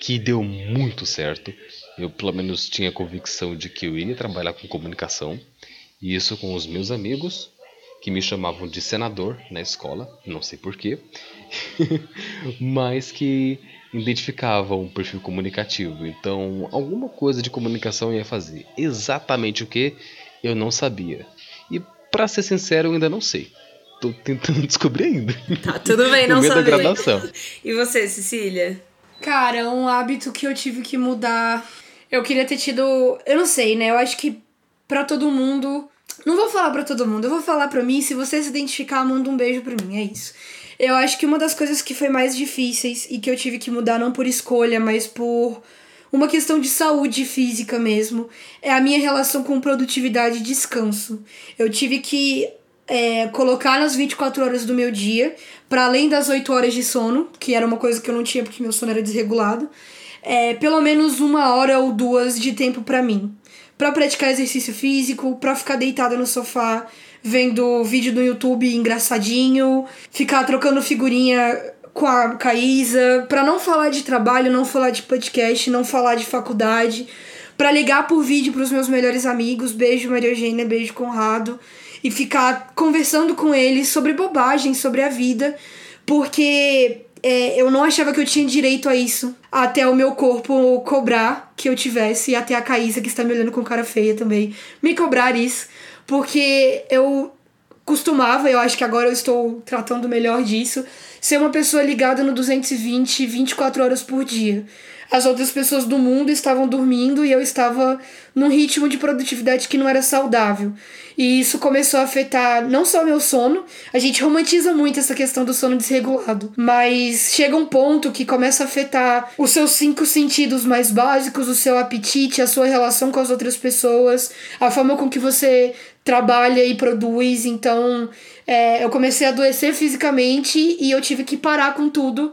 que deu muito certo. Eu, pelo menos, tinha a convicção de que eu iria trabalhar com comunicação, e isso com os meus amigos, que me chamavam de senador na escola, não sei porquê, [LAUGHS] mas que identificavam um perfil comunicativo. Então, alguma coisa de comunicação eu ia fazer. Exatamente o que eu não sabia. E, pra ser sincero, eu ainda não sei. Tô tentando [LAUGHS] descobrir ainda. Tá, tudo bem, [LAUGHS] No não meio da saber. graduação. E você, Cecília? Cara, um hábito que eu tive que mudar. Eu queria ter tido. Eu não sei, né? Eu acho que pra todo mundo. Não vou falar pra todo mundo, eu vou falar pra mim. Se você se identificar, manda um beijo pra mim. É isso. Eu acho que uma das coisas que foi mais difíceis e que eu tive que mudar, não por escolha, mas por uma questão de saúde física mesmo, é a minha relação com produtividade e descanso. Eu tive que é, colocar nas 24 horas do meu dia, para além das 8 horas de sono, que era uma coisa que eu não tinha porque meu sono era desregulado, é, pelo menos uma hora ou duas de tempo para mim. Pra praticar exercício físico, pra ficar deitada no sofá, vendo vídeo no YouTube engraçadinho, ficar trocando figurinha com a Caísa, pra não falar de trabalho, não falar de podcast, não falar de faculdade, pra ligar por vídeo pros meus melhores amigos, beijo Maria Eugênia, beijo Conrado, e ficar conversando com eles sobre bobagem, sobre a vida, porque é, eu não achava que eu tinha direito a isso até o meu corpo cobrar que eu tivesse, e até a Caísa, que está me olhando com cara feia também, me cobrar isso, porque eu costumava, eu acho que agora eu estou tratando melhor disso, ser uma pessoa ligada no 220 24 horas por dia. As outras pessoas do mundo estavam dormindo e eu estava num ritmo de produtividade que não era saudável. E isso começou a afetar não só meu sono, a gente romantiza muito essa questão do sono desregulado, mas chega um ponto que começa a afetar os seus cinco sentidos mais básicos, o seu apetite, a sua relação com as outras pessoas, a forma com que você trabalha e produz. Então, é, eu comecei a adoecer fisicamente e eu tive que parar com tudo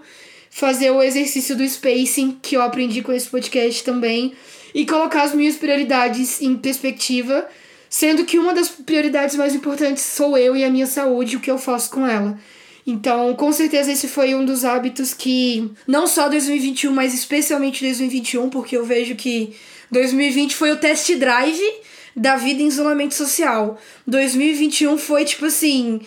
fazer o exercício do spacing, que eu aprendi com esse podcast também, e colocar as minhas prioridades em perspectiva, sendo que uma das prioridades mais importantes sou eu e a minha saúde, o que eu faço com ela. Então, com certeza esse foi um dos hábitos que não só 2021, mas especialmente 2021, porque eu vejo que 2020 foi o test drive da vida em isolamento social. 2021 foi tipo assim,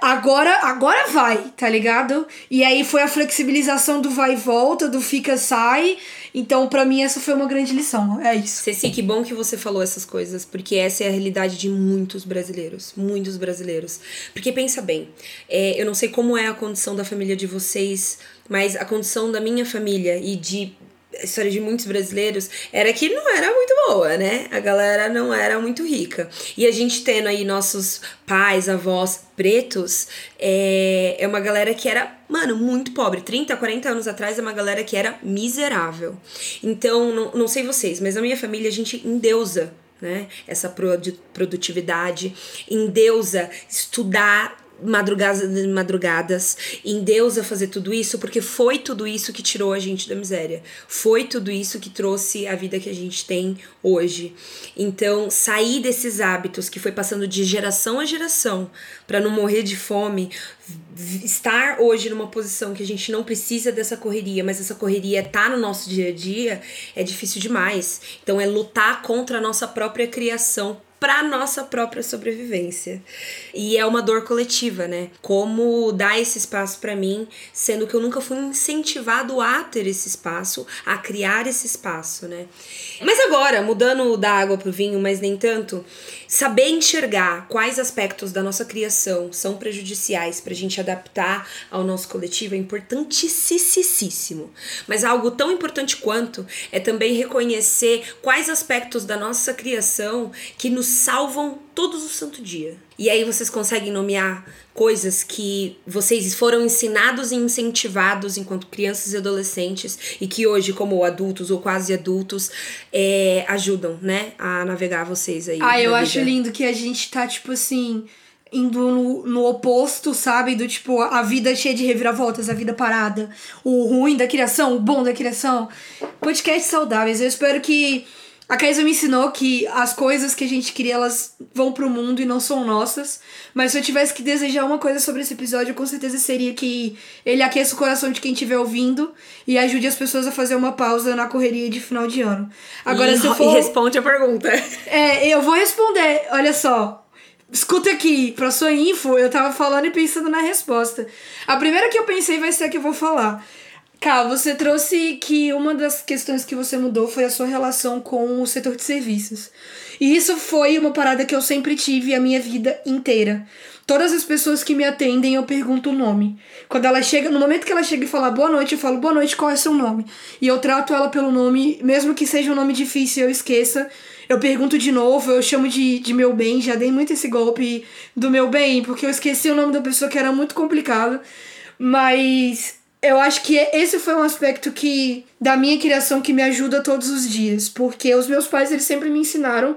agora agora vai, tá ligado? E aí foi a flexibilização do vai e volta, do fica sai. Então, para mim essa foi uma grande lição. É isso. Ceci, que bom que você falou essas coisas, porque essa é a realidade de muitos brasileiros, muitos brasileiros. Porque pensa bem, é, eu não sei como é a condição da família de vocês, mas a condição da minha família e de a história de muitos brasileiros era que não era muito boa, né? A galera não era muito rica. E a gente tendo aí nossos pais, avós pretos, é, é uma galera que era, mano, muito pobre. 30, 40 anos atrás é uma galera que era miserável. Então, não, não sei vocês, mas a minha família a gente endeusa né? Essa produtividade, endeusa estudar madrugadas, madrugadas em Deus a fazer tudo isso, porque foi tudo isso que tirou a gente da miséria. Foi tudo isso que trouxe a vida que a gente tem hoje. Então, sair desses hábitos que foi passando de geração a geração para não morrer de fome, estar hoje numa posição que a gente não precisa dessa correria, mas essa correria tá no nosso dia a dia, é difícil demais. Então, é lutar contra a nossa própria criação para nossa própria sobrevivência. E é uma dor coletiva, né? Como dar esse espaço para mim, sendo que eu nunca fui incentivado a ter esse espaço, a criar esse espaço, né? Mas agora, mudando da água pro vinho, mas nem tanto, saber enxergar quais aspectos da nossa criação são prejudiciais pra gente adaptar ao nosso coletivo é importantíssimo. Mas algo tão importante quanto é também reconhecer quais aspectos da nossa criação que nos salvam todos os santo dia. E aí vocês conseguem nomear coisas que vocês foram ensinados e incentivados enquanto crianças e adolescentes e que hoje, como adultos ou quase adultos, é, ajudam, né, a navegar vocês aí. Ah, eu vida. acho lindo que a gente tá, tipo assim, indo no, no oposto, sabe? Do tipo, a vida cheia de reviravoltas, a vida parada, o ruim da criação, o bom da criação. Podcasts saudáveis. Eu espero que a Kaisa me ensinou que as coisas que a gente cria, elas vão pro mundo e não são nossas. Mas se eu tivesse que desejar uma coisa sobre esse episódio, com certeza seria que ele aqueça o coração de quem estiver ouvindo e ajude as pessoas a fazer uma pausa na correria de final de ano. Agora, e, se eu for... E responde a pergunta. [LAUGHS] É, eu vou responder. Olha só. Escuta aqui, pra sua info, eu tava falando e pensando na resposta. A primeira que eu pensei vai ser a que eu vou falar. Cá, você trouxe que uma das questões que você mudou foi a sua relação com o setor de serviços. E isso foi uma parada que eu sempre tive a minha vida inteira. Todas as pessoas que me atendem, eu pergunto o nome. Quando ela chega, no momento que ela chega e fala boa noite, eu falo boa noite, qual é seu nome? E eu trato ela pelo nome, mesmo que seja um nome difícil, eu esqueça. Eu pergunto de novo, eu chamo de, de meu bem, já dei muito esse golpe do meu bem, porque eu esqueci o nome da pessoa que era muito complicado. Mas eu acho que esse foi um aspecto que da minha criação que me ajuda todos os dias, porque os meus pais eles sempre me ensinaram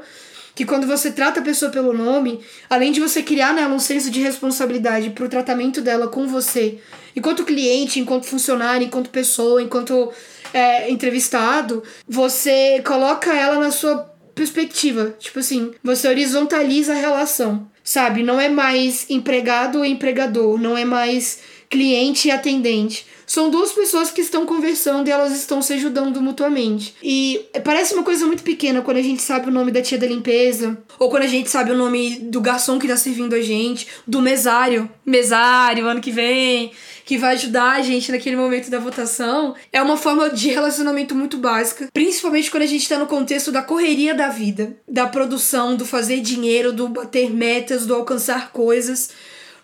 que quando você trata a pessoa pelo nome, além de você criar nela um senso de responsabilidade para o tratamento dela com você, enquanto cliente, enquanto funcionário, enquanto pessoa, enquanto é, entrevistado, você coloca ela na sua perspectiva. Tipo assim, você horizontaliza a relação, sabe? Não é mais empregado ou empregador, não é mais cliente e atendente. São duas pessoas que estão conversando e elas estão se ajudando mutuamente. E parece uma coisa muito pequena quando a gente sabe o nome da tia da limpeza, ou quando a gente sabe o nome do garçom que tá servindo a gente, do mesário, mesário ano que vem, que vai ajudar a gente naquele momento da votação. É uma forma de relacionamento muito básica, principalmente quando a gente tá no contexto da correria da vida, da produção, do fazer dinheiro, do bater metas, do alcançar coisas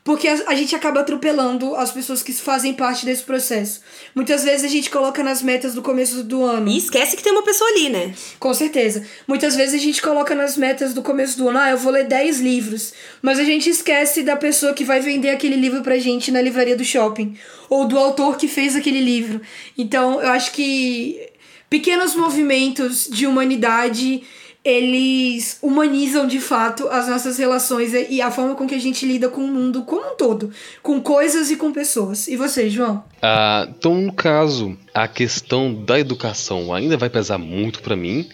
porque a, a, gente acaba atropelando as pessoas que fazem parte desse processo. Muitas vezes a gente coloca nas metas do começo do ano. E esquece que tem uma pessoa ali, né? Com certeza. Muitas vezes a gente coloca nas metas do começo do ano, ah, eu vou ler 10 livros. Mas a gente esquece da pessoa que vai vender aquele livro pra gente na livraria do shopping. Ou do autor que fez aquele livro. Então, eu acho que pequenos movimentos de humanidade eles humanizam de fato as nossas relações e a forma com que a gente lida com o mundo como um todo, com coisas e com pessoas. E você, João? Ah, então, no caso, a questão da educação ainda vai pesar muito para mim.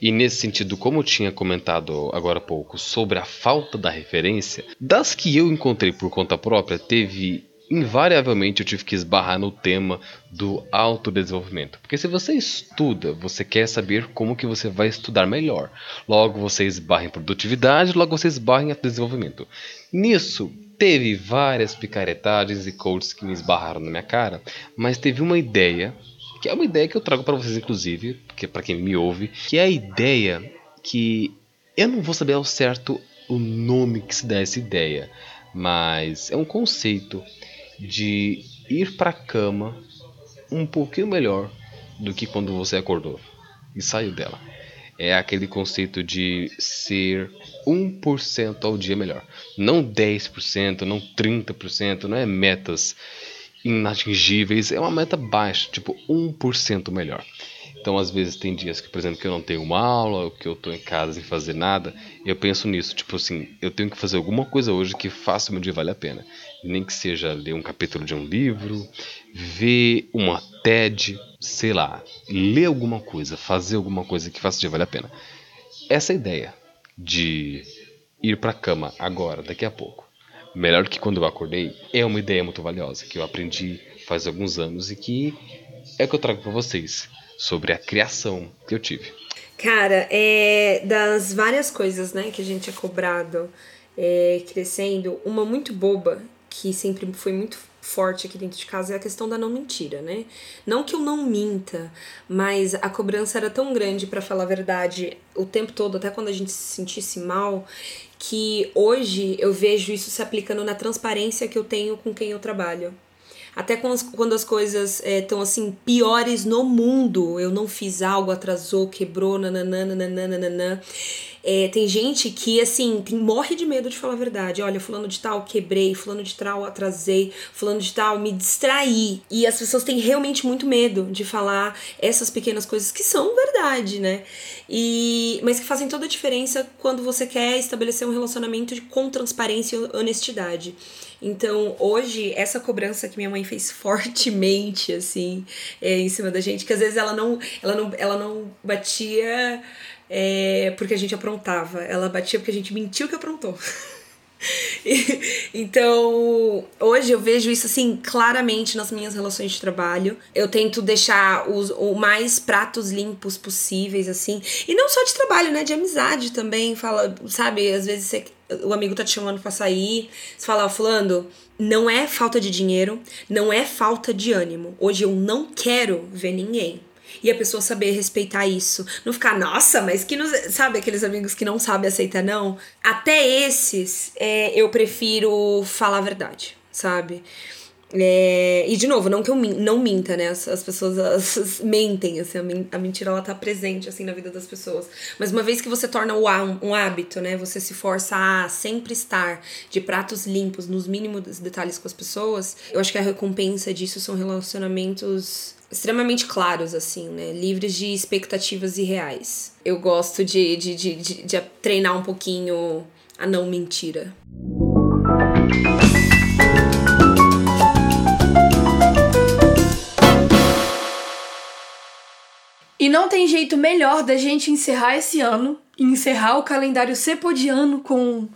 E nesse sentido, como eu tinha comentado agora há pouco sobre a falta da referência, das que eu encontrei por conta própria, teve invariavelmente eu tive que esbarrar no tema do autodesenvolvimento. Porque se você estuda, você quer saber como que você vai estudar melhor. Logo você esbarra em produtividade, logo você esbarra em autodesenvolvimento. Nisso, teve várias picaretagens e coaches que me esbarraram na minha cara, mas teve uma ideia, que é uma ideia que eu trago para vocês inclusive, que para quem me ouve, que é a ideia que eu não vou saber ao certo o nome que se dá essa ideia, mas é um conceito de ir para a cama um pouquinho melhor do que quando você acordou e saiu dela. É aquele conceito de ser 1% ao dia melhor. Não 10%, não 30%, não é metas inatingíveis, é uma meta baixa, tipo 1% melhor. Então, às vezes, tem dias que, por exemplo, que eu não tenho uma aula, ou que eu estou em casa sem fazer nada, eu penso nisso, tipo assim, eu tenho que fazer alguma coisa hoje que faça o meu dia valer a pena. Nem que seja ler um capítulo de um livro, ver uma TED, sei lá, ler alguma coisa, fazer alguma coisa que faça o dia valer a pena. Essa ideia de ir para a cama agora, daqui a pouco, melhor que quando eu acordei, é uma ideia muito valiosa que eu aprendi faz alguns anos e que é que eu trago para vocês sobre a criação que eu tive. Cara, é das várias coisas, né, que a gente é cobrado é, crescendo, uma muito boba que sempre foi muito forte aqui dentro de casa é a questão da não mentira, né? Não que eu não minta, mas a cobrança era tão grande para falar a verdade o tempo todo, até quando a gente se sentisse mal, que hoje eu vejo isso se aplicando na transparência que eu tenho com quem eu trabalho. Até quando as, coisas estão é, assim, piores no mundo, eu não fiz algo, atrasou, quebrou, nananana. É, tem gente que, assim, tem, morre de medo de falar a verdade. Olha, fulano de tal quebrei, fulano de tal atrasei, fulano de tal me distraí. E as pessoas têm realmente muito medo de falar essas pequenas coisas que são verdade, né? E, mas que fazem toda a diferença quando você quer estabelecer um relacionamento com transparência e honestidade. Então, hoje, essa cobrança que minha mãe fez [LAUGHS] fortemente, assim, é, em cima da gente, que às vezes ela não, ela não, ela não batia é, porque a gente aprontava, ela batia porque a gente mentiu que aprontou. [LAUGHS] então, hoje eu vejo isso assim claramente nas minhas relações de trabalho. Eu tento deixar os o mais pratos limpos possíveis, assim. E não só de trabalho, né? De amizade também. Fala, sabe, às vezes você, o amigo tá te chamando pra sair, você fala, Fulano, não é falta de dinheiro, não é falta de ânimo. Hoje eu não quero ver ninguém e a pessoa saber respeitar isso. Não ficar, nossa, mas que nos. Sabe aqueles amigos que não sabem aceitar, não? Até esses, é, eu prefiro falar a verdade, sabe? É, e de novo, não que eu não minta, né? As, as pessoas as, mentem, assim, a, a, mentira ela tá presente assim na vida das pessoas. Mas uma vez que você torna o um, um hábito, né? Você se força a sempre estar de pratos limpos, nos mínimos detalhes com as pessoas, eu acho que a recompensa disso são relacionamentos extremamente claros, assim, né? Livres de expectativas irreais. Eu gosto de, de, de, de, de treinar um pouquinho a não mentira. E não tem jeito melhor da gente encerrar esse ano, encerrar o calendário cepodiano com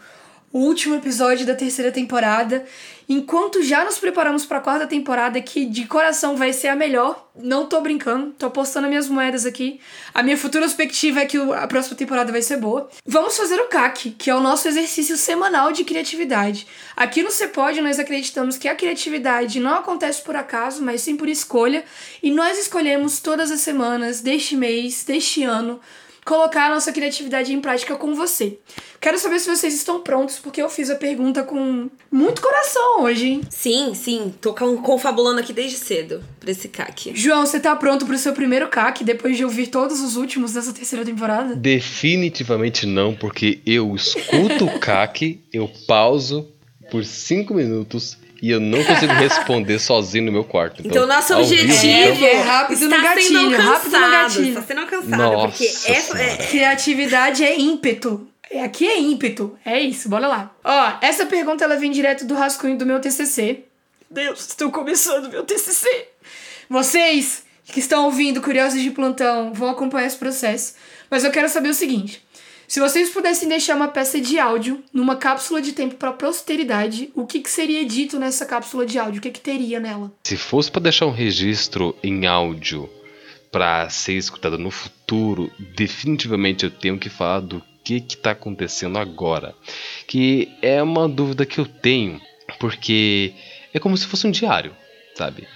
o último episódio da terceira temporada Enquanto já nos preparamos para a quarta temporada, que de coração vai ser a melhor. Não tô brincando, tô postando minhas moedas aqui. A minha futura perspectiva é que a próxima temporada vai ser boa. Vamos fazer o CAC, que é o nosso exercício semanal de criatividade. Aqui no Cepod nós acreditamos que a criatividade não acontece por acaso, mas sim por escolha, e nós escolhemos todas as semanas deste mês, deste ano, colocar a nossa criatividade em prática com você. Quero saber se vocês estão prontos, porque eu fiz a pergunta com muito coração hoje, hein? Sim, sim. Tô confabulando aqui desde cedo pra esse CAC. João, você tá pronto pro seu primeiro CAC depois de ouvir todos os últimos dessa terceira temporada? Definitivamente não, porque eu escuto o CAC, eu pauso por cinco minutos e eu não consigo responder sozinho no meu quarto. Então, Então, nosso vivo, objetivo então- É, rápido no está sendo gatilho, rápido no gatilho. Está sendo alcançado, Nossa porque é, Senhora. é, Criatividade é ímpeto. É, Aqui é ímpeto. É isso, bora lá. Ó, essa pergunta ela vem direto do rascunho do meu TCC. Deus, estou começando meu TCC. Vocês que estão ouvindo Curiosos de Plantão vão acompanhar esse processo. Mas eu quero saber o seguinte. Se vocês pudessem deixar uma peça de áudio numa cápsula de tempo para posteridade, o que, que seria dito nessa cápsula de áudio? O que, que teria nela? Se fosse para deixar um registro em áudio para ser escutado no futuro, definitivamente eu tenho que falar do que está acontecendo agora. Que é uma dúvida que eu tenho, porque é como se fosse um diário, sabe?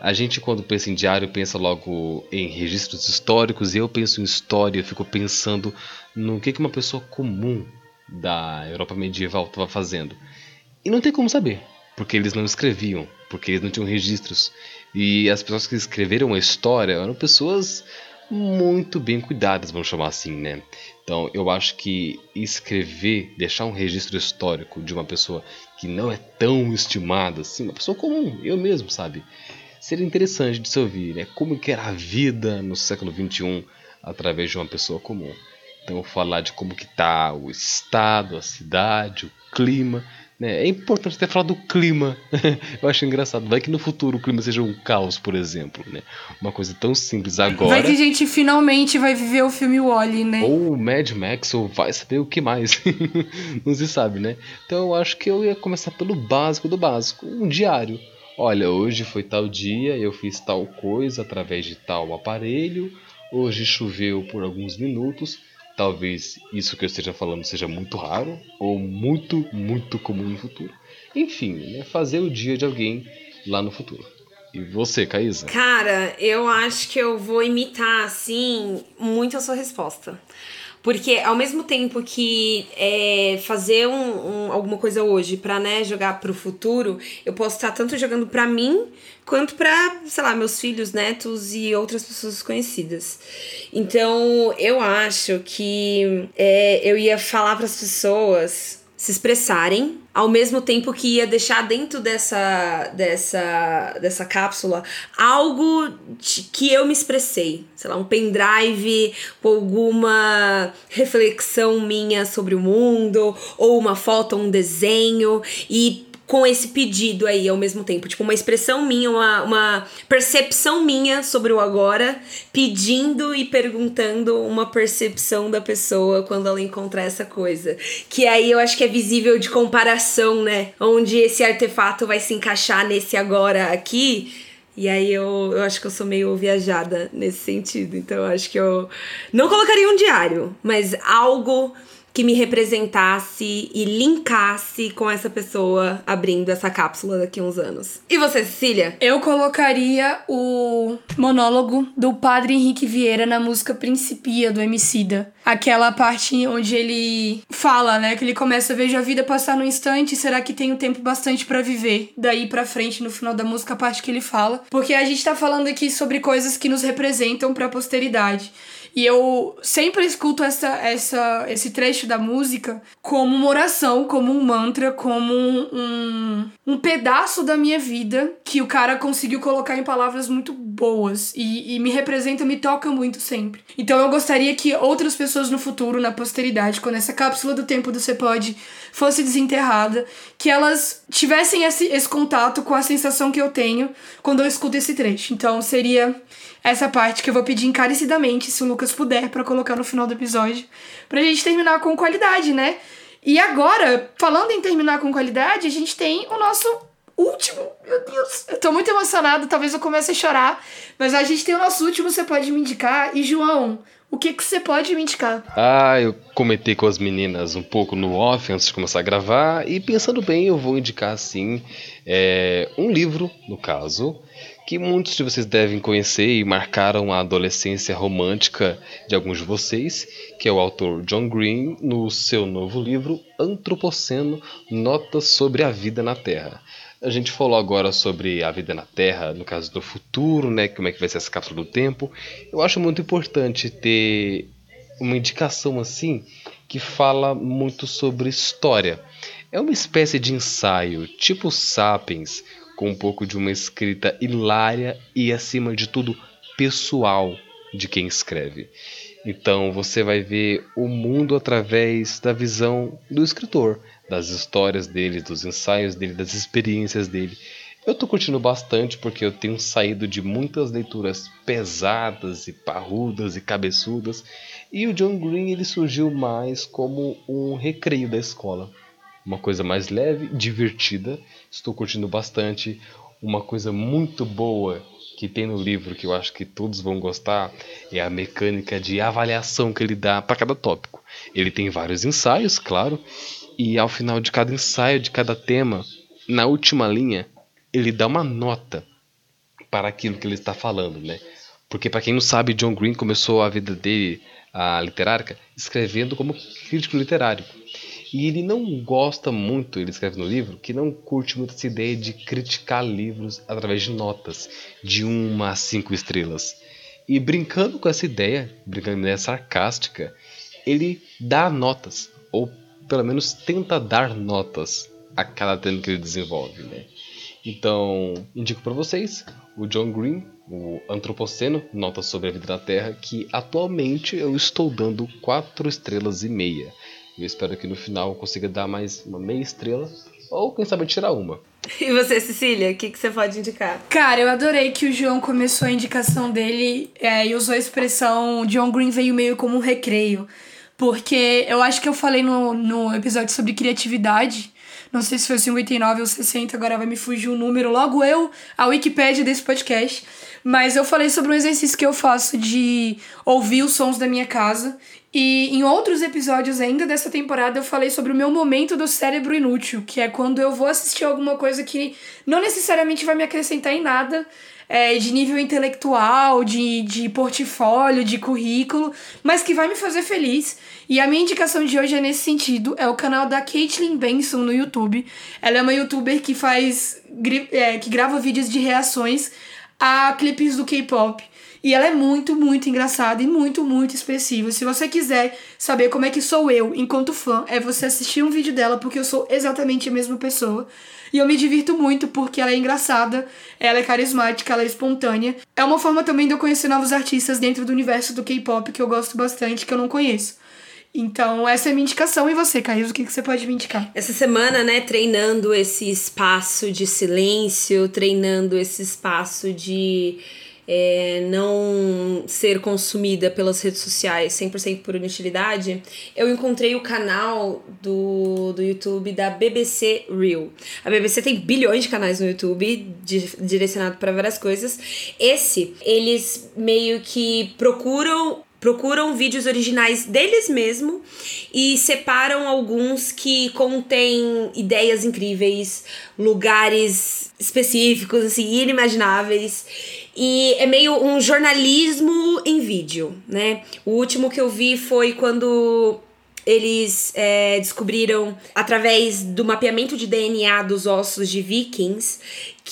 A gente, quando pensa em diário, pensa logo em registros históricos, e eu penso em história, eu fico pensando no que uma pessoa comum da Europa medieval estava fazendo. E não tem como saber, porque eles não escreviam, porque eles não tinham registros. E as pessoas que escreveram a história eram pessoas muito bem cuidadas, vamos chamar assim, né? Então, eu acho que escrever, deixar um registro histórico de uma pessoa que não é tão estimada assim, uma pessoa comum, eu mesmo, sabe? Seria interessante de se ouvir, né? Como que era a vida no século XXI através de uma pessoa comum. Então, falar de como que tá o estado, a cidade, o clima, né? É importante ter falado do clima. [LAUGHS] Eu acho engraçado. Vai que no futuro o clima seja um caos, por exemplo, né? Uma coisa tão simples agora. Vai que a gente finalmente vai viver o filme Wally, né? Ou Mad Max, ou vai saber o que mais. [LAUGHS] Não se sabe, né? Então eu acho que eu ia começar pelo básico do básico. Um diário. Olha, hoje foi tal dia, eu fiz tal coisa através de tal aparelho. Hoje choveu por alguns minutos. Talvez isso que eu esteja falando seja muito raro ou muito, muito comum no futuro. Enfim, né? fazer o dia de alguém lá no futuro. E você, Caísa? Cara, eu acho que eu vou imitar, assim, muito a sua resposta. Porque ao mesmo tempo que é, fazer um, um- alguma coisa hoje pra né, jogar pro futuro, eu posso estar tanto jogando pra mim quanto pra, sei lá, meus filhos, netos e outras pessoas conhecidas. Então eu acho que é, eu ia falar pras pessoas se expressarem, ao mesmo tempo que ia deixar dentro dessa dessa dessa cápsula algo de- que eu me expressei, sei lá, um pendrive com alguma reflexão minha sobre o mundo ou uma foto, um desenho e com esse pedido aí ao mesmo tempo, tipo uma expressão minha, uma, uma percepção minha sobre o agora, pedindo e perguntando uma percepção da pessoa quando ela encontrar essa coisa. Que aí eu acho que é visível de comparação, né? Onde esse artefato vai se encaixar nesse agora aqui. E aí eu, eu acho que eu sou meio viajada nesse sentido. Então eu acho que eu não colocaria um diário, mas algo que me representasse e linkasse com essa pessoa abrindo essa cápsula daqui a uns anos. E você, Cecília? Eu colocaria o monólogo do Padre Henrique Vieira na música Principia do Emicida. Aquela parte onde ele fala, né, que ele começa a ver a vida passar no instante, será que tenho tempo bastante pra viver? Daí pra frente, no final da música, a parte que ele fala. Porque a gente tá falando aqui sobre coisas que nos representam pra posteridade. E eu sempre escuto essa, essa, esse trecho da música como uma oração, como um mantra, como um, um, pedaço da minha vida que o cara conseguiu colocar em palavras muito boas e, e me representa, me toca muito sempre. Então eu gostaria que outras pessoas no futuro, na posteridade, quando essa cápsula do tempo do Cepode fosse desenterrada, que elas tivessem esse, esse contato com a sensação que eu tenho quando eu escuto esse trecho. Então seria essa parte que eu vou pedir encarecidamente, se o Lucas puder, pra colocar no final do episódio, pra gente terminar com qualidade, né? E agora, falando em terminar com qualidade, a gente tem o nosso último. Meu Deus, eu tô muito emocionada, talvez eu comece a chorar, mas a gente tem o nosso último, você pode me indicar. E João, o que que você pode me indicar? Ah, eu comentei com as meninas um pouco no off antes de começar a gravar e pensando bem, eu vou indicar assim é, um livro, no caso, que muitos de vocês devem conhecer e marcaram a adolescência romântica de alguns de vocês, que é o autor John Green, no seu novo livro Antropoceno: Notas sobre a Vida na Terra. A gente falou agora sobre a vida na Terra, no caso do futuro, né? Como é que vai ser essa cápsula do tempo. Eu acho muito importante ter uma indicação assim que fala muito sobre história. É uma espécie de ensaio, tipo Sapiens, com um pouco de uma escrita hilária e, acima de tudo, pessoal de quem escreve. Então você vai ver o mundo através da visão do escritor, das histórias dele, dos ensaios dele, das experiências dele. Eu tô curtindo bastante porque eu tenho saído de muitas leituras pesadas e parrudas e cabeçudas, e o John Green ele surgiu mais como um recreio da escola. Uma coisa mais leve, divertida. Estou curtindo bastante. Uma coisa muito boa que tem no livro que eu acho que todos vão gostar é a mecânica de avaliação que ele dá para cada tópico. Ele tem vários ensaios, claro, e ao final de cada ensaio, de cada tema, na última linha, ele dá uma nota para aquilo que ele está falando, né? Porque para quem não sabe, John Green começou a vida dele, a literária, escrevendo como crítico literário. E ele não gosta muito, ele escreve no livro, que não curte muito essa ideia de criticar livros através de notas, de uma a cinco estrelas. E brincando com essa ideia, brincando de ideia sarcástica, ele dá notas, ou pelo menos tenta dar notas a cada tema que ele desenvolve, né? Então, indico para vocês o John Green, o Antropoceno, Notas sobre a Vida na Terra, que atualmente eu estou dando 4 estrelas e meia. Eu espero que no final eu consiga dar mais uma meia estrela. Ou quem sabe tirar uma. E você, Cecília, o que, que você pode indicar? Cara, eu adorei que o João começou a indicação dele é, e usou a expressão John Green veio meio como um recreio. Porque eu acho que eu falei no, no episódio sobre criatividade. Não sei se foi 59 ou 60, agora vai me fugir o número. Logo eu, a Wikipédia desse podcast. Mas eu falei sobre um exercício que eu faço de ouvir os sons da minha casa e em outros episódios ainda dessa temporada eu falei sobre o meu momento do cérebro inútil, que é quando eu vou assistir alguma coisa que não necessariamente vai me acrescentar em nada, é, de nível intelectual, de, de portfólio, de currículo, mas que vai me fazer feliz. E a minha indicação de hoje é nesse sentido, é o canal da Caitlyn Benson no YouTube. Ela é uma youtuber que faz, é, que grava vídeos de reações a clipes do K-pop. E ela é muito, muito engraçada e muito, muito expressiva. Se você quiser saber como é que sou eu enquanto fã, é você assistir um vídeo dela, porque eu sou exatamente a mesma pessoa. E eu me divirto muito porque ela é engraçada, ela é carismática, ela é espontânea. É uma forma também de eu conhecer novos artistas dentro do universo do K-pop que eu gosto bastante, que eu não conheço. Então, essa é a minha indicação. E você, Caio, o que, que você pode me indicar? Essa semana, né, treinando esse espaço de silêncio, treinando esse espaço de é, não ser consumida pelas redes sociais 100% por inutilidade, eu encontrei o canal do, do YouTube da BBC Real. A BBC tem bilhões de canais no YouTube di, direcionado para várias coisas. Esse, eles meio que procuram procuram vídeos originais deles mesmo e separam alguns que contêm ideias incríveis, lugares específicos, assim, inimagináveis. E é meio um jornalismo em vídeo, né? O último que eu vi foi quando eles é, descobriram, através do mapeamento de DNA dos ossos de vikings,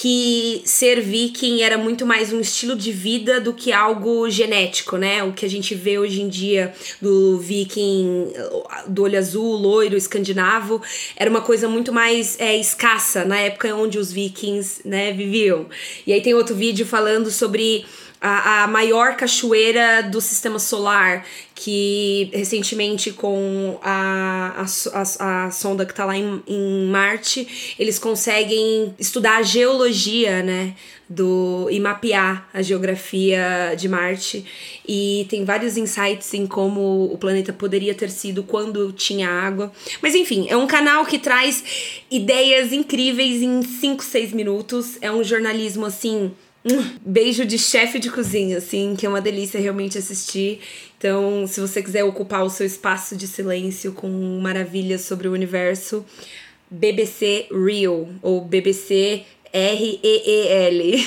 que ser viking era muito mais um estilo de vida do que algo genético, né? O que a gente vê hoje em dia do viking do olho azul, loiro, escandinavo, era uma coisa muito mais é, escassa na época onde os vikings né, viviam. E aí tem outro vídeo falando sobre a, a maior cachoeira do sistema solar, que recentemente com a, a, a, sonda que está lá em, em Marte, eles conseguem estudar a geologia, né? Do, e mapear a geografia de Marte. E tem vários insights em como o planeta poderia ter sido quando tinha água. Mas enfim, é um canal que traz ideias incríveis em 5, 6 minutos. É um jornalismo assim [LAUGHS] beijo de chefe de cozinha, assim, que é uma delícia realmente assistir. Então, se você quiser ocupar o seu espaço de silêncio com maravilhas sobre o universo, BBC Real ou BBC R-E-E-L.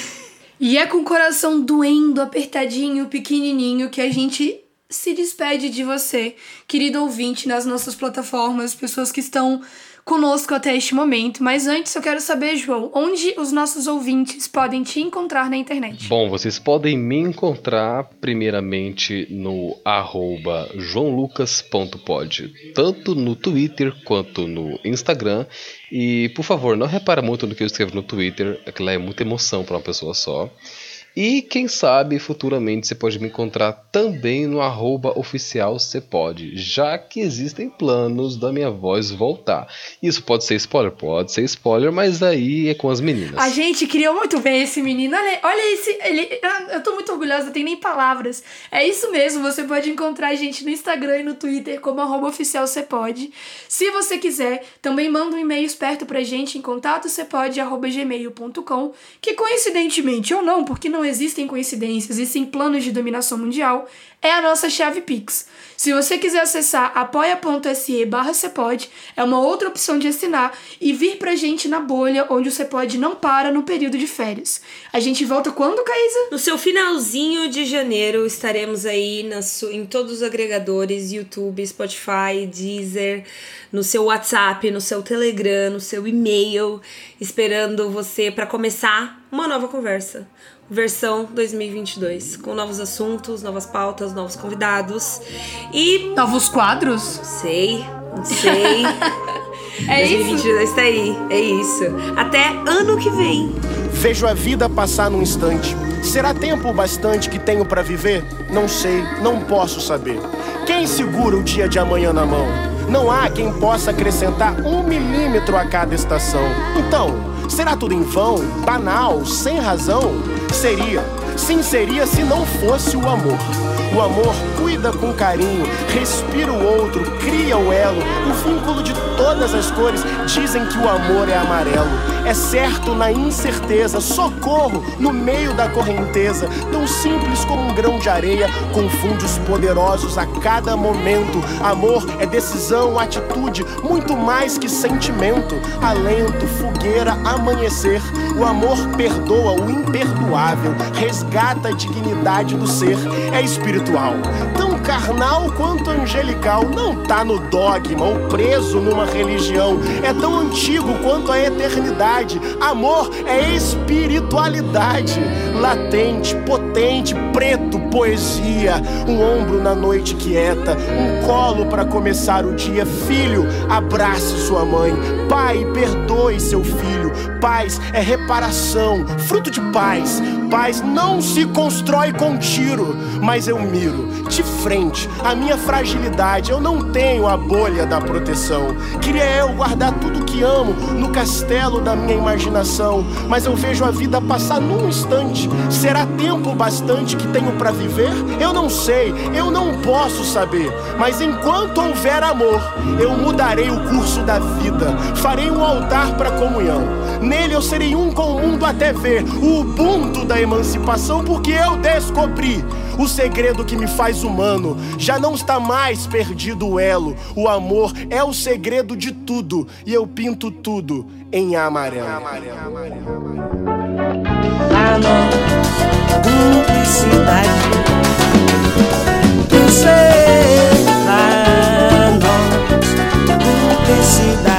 E é com o coração doendo, apertadinho, pequenininho que a gente se despede de você, querido ouvinte, nas nossas plataformas, pessoas que estão conosco até este momento. Mas antes eu quero saber, João, onde os nossos ouvintes podem te encontrar na internet? Bom, vocês podem me encontrar primeiramente no arroba joãolucas.pod, tanto no Twitter quanto no Instagram. E, por favor, não repara muito no que eu escrevo no Twitter, aquilo é muita emoção para uma pessoa só. E quem sabe futuramente você pode me encontrar também no arroba oficial pode, já que existem planos da minha voz voltar. Isso pode ser spoiler? Pode ser spoiler, mas aí é com as meninas. A gente criou muito bem esse menino. Olha, olha esse. Ele, eu tô muito orgulhosa, não tem nem palavras. É isso mesmo, você pode encontrar a gente no Instagram e no Twitter como arroba oficial pode. Se você quiser, também manda um e-mail esperto pra gente em contato gmail.com que coincidentemente ou não, porque não não existem coincidências e sim planos de dominação mundial, é a nossa chave Pix. Se você quiser acessar apoia.se barra Cepode, é uma outra opção de assinar e vir pra gente na bolha onde o Cepode não para no período de férias. A gente volta quando, Caísa? No seu finalzinho de janeiro estaremos aí na em todos os agregadores, YouTube, Spotify, Deezer, no seu WhatsApp, no seu Telegram, no seu e-mail, esperando você para começar uma nova conversa versão 2022, com novos assuntos, novas pautas, novos convidados e novos quadros. Sei, não sei. [LAUGHS] é 2022 isso. tá aí, é isso. Até ano que vem. Vejo a vida passar num instante. Será tempo bastante que tenho para viver? Não sei, não posso saber. Quem segura o dia de amanhã na mão? Não há quem possa acrescentar um milímetro a cada estação. Então, será tudo em vão, banal, sem razão? Seria, sim, seria se não fosse o amor. O amor cuida com carinho, respira o outro, cria o elo, o vínculo de todas as cores. Dizem que o amor é amarelo. É certo na incerteza, socorro no meio da correnteza. Tão simples como um grão de areia, confunde os poderosos a cada momento. Amor é decisão, atitude, muito mais que sentimento. Alento, fogueira, amanhecer. O amor perdoa o imperdoável, resgata a dignidade do ser. É espiritual, tão carnal quanto angelical. Não tá no dogma ou preso numa religião. É tão antigo quanto a eternidade. Amor é espiritualidade, latente, potente, preto, poesia. Um ombro na noite quieta, um colo para começar o dia. Filho, abrace sua mãe. Pai, perdoe seu filho. Paz é reparação, fruto de paz. Paz não se constrói com tiro, mas eu miro de frente a minha fragilidade. Eu não tenho a bolha da proteção. Queria eu guardar tudo que amo no castelo da minha imaginação, mas eu vejo a vida passar num instante. Será tempo bastante que tenho para viver? Eu não sei, eu não posso saber. Mas enquanto houver amor, eu mudarei o curso da vida. Farei um altar para comunhão. Nele eu serei um com o mundo até ver o ponto da emancipação, porque eu descobri o segredo que me faz humano. Já não está mais perdido o elo. O amor é o segredo de tudo, e eu pinto tudo em amarelo. amarelo. Pensei na nossa publicidade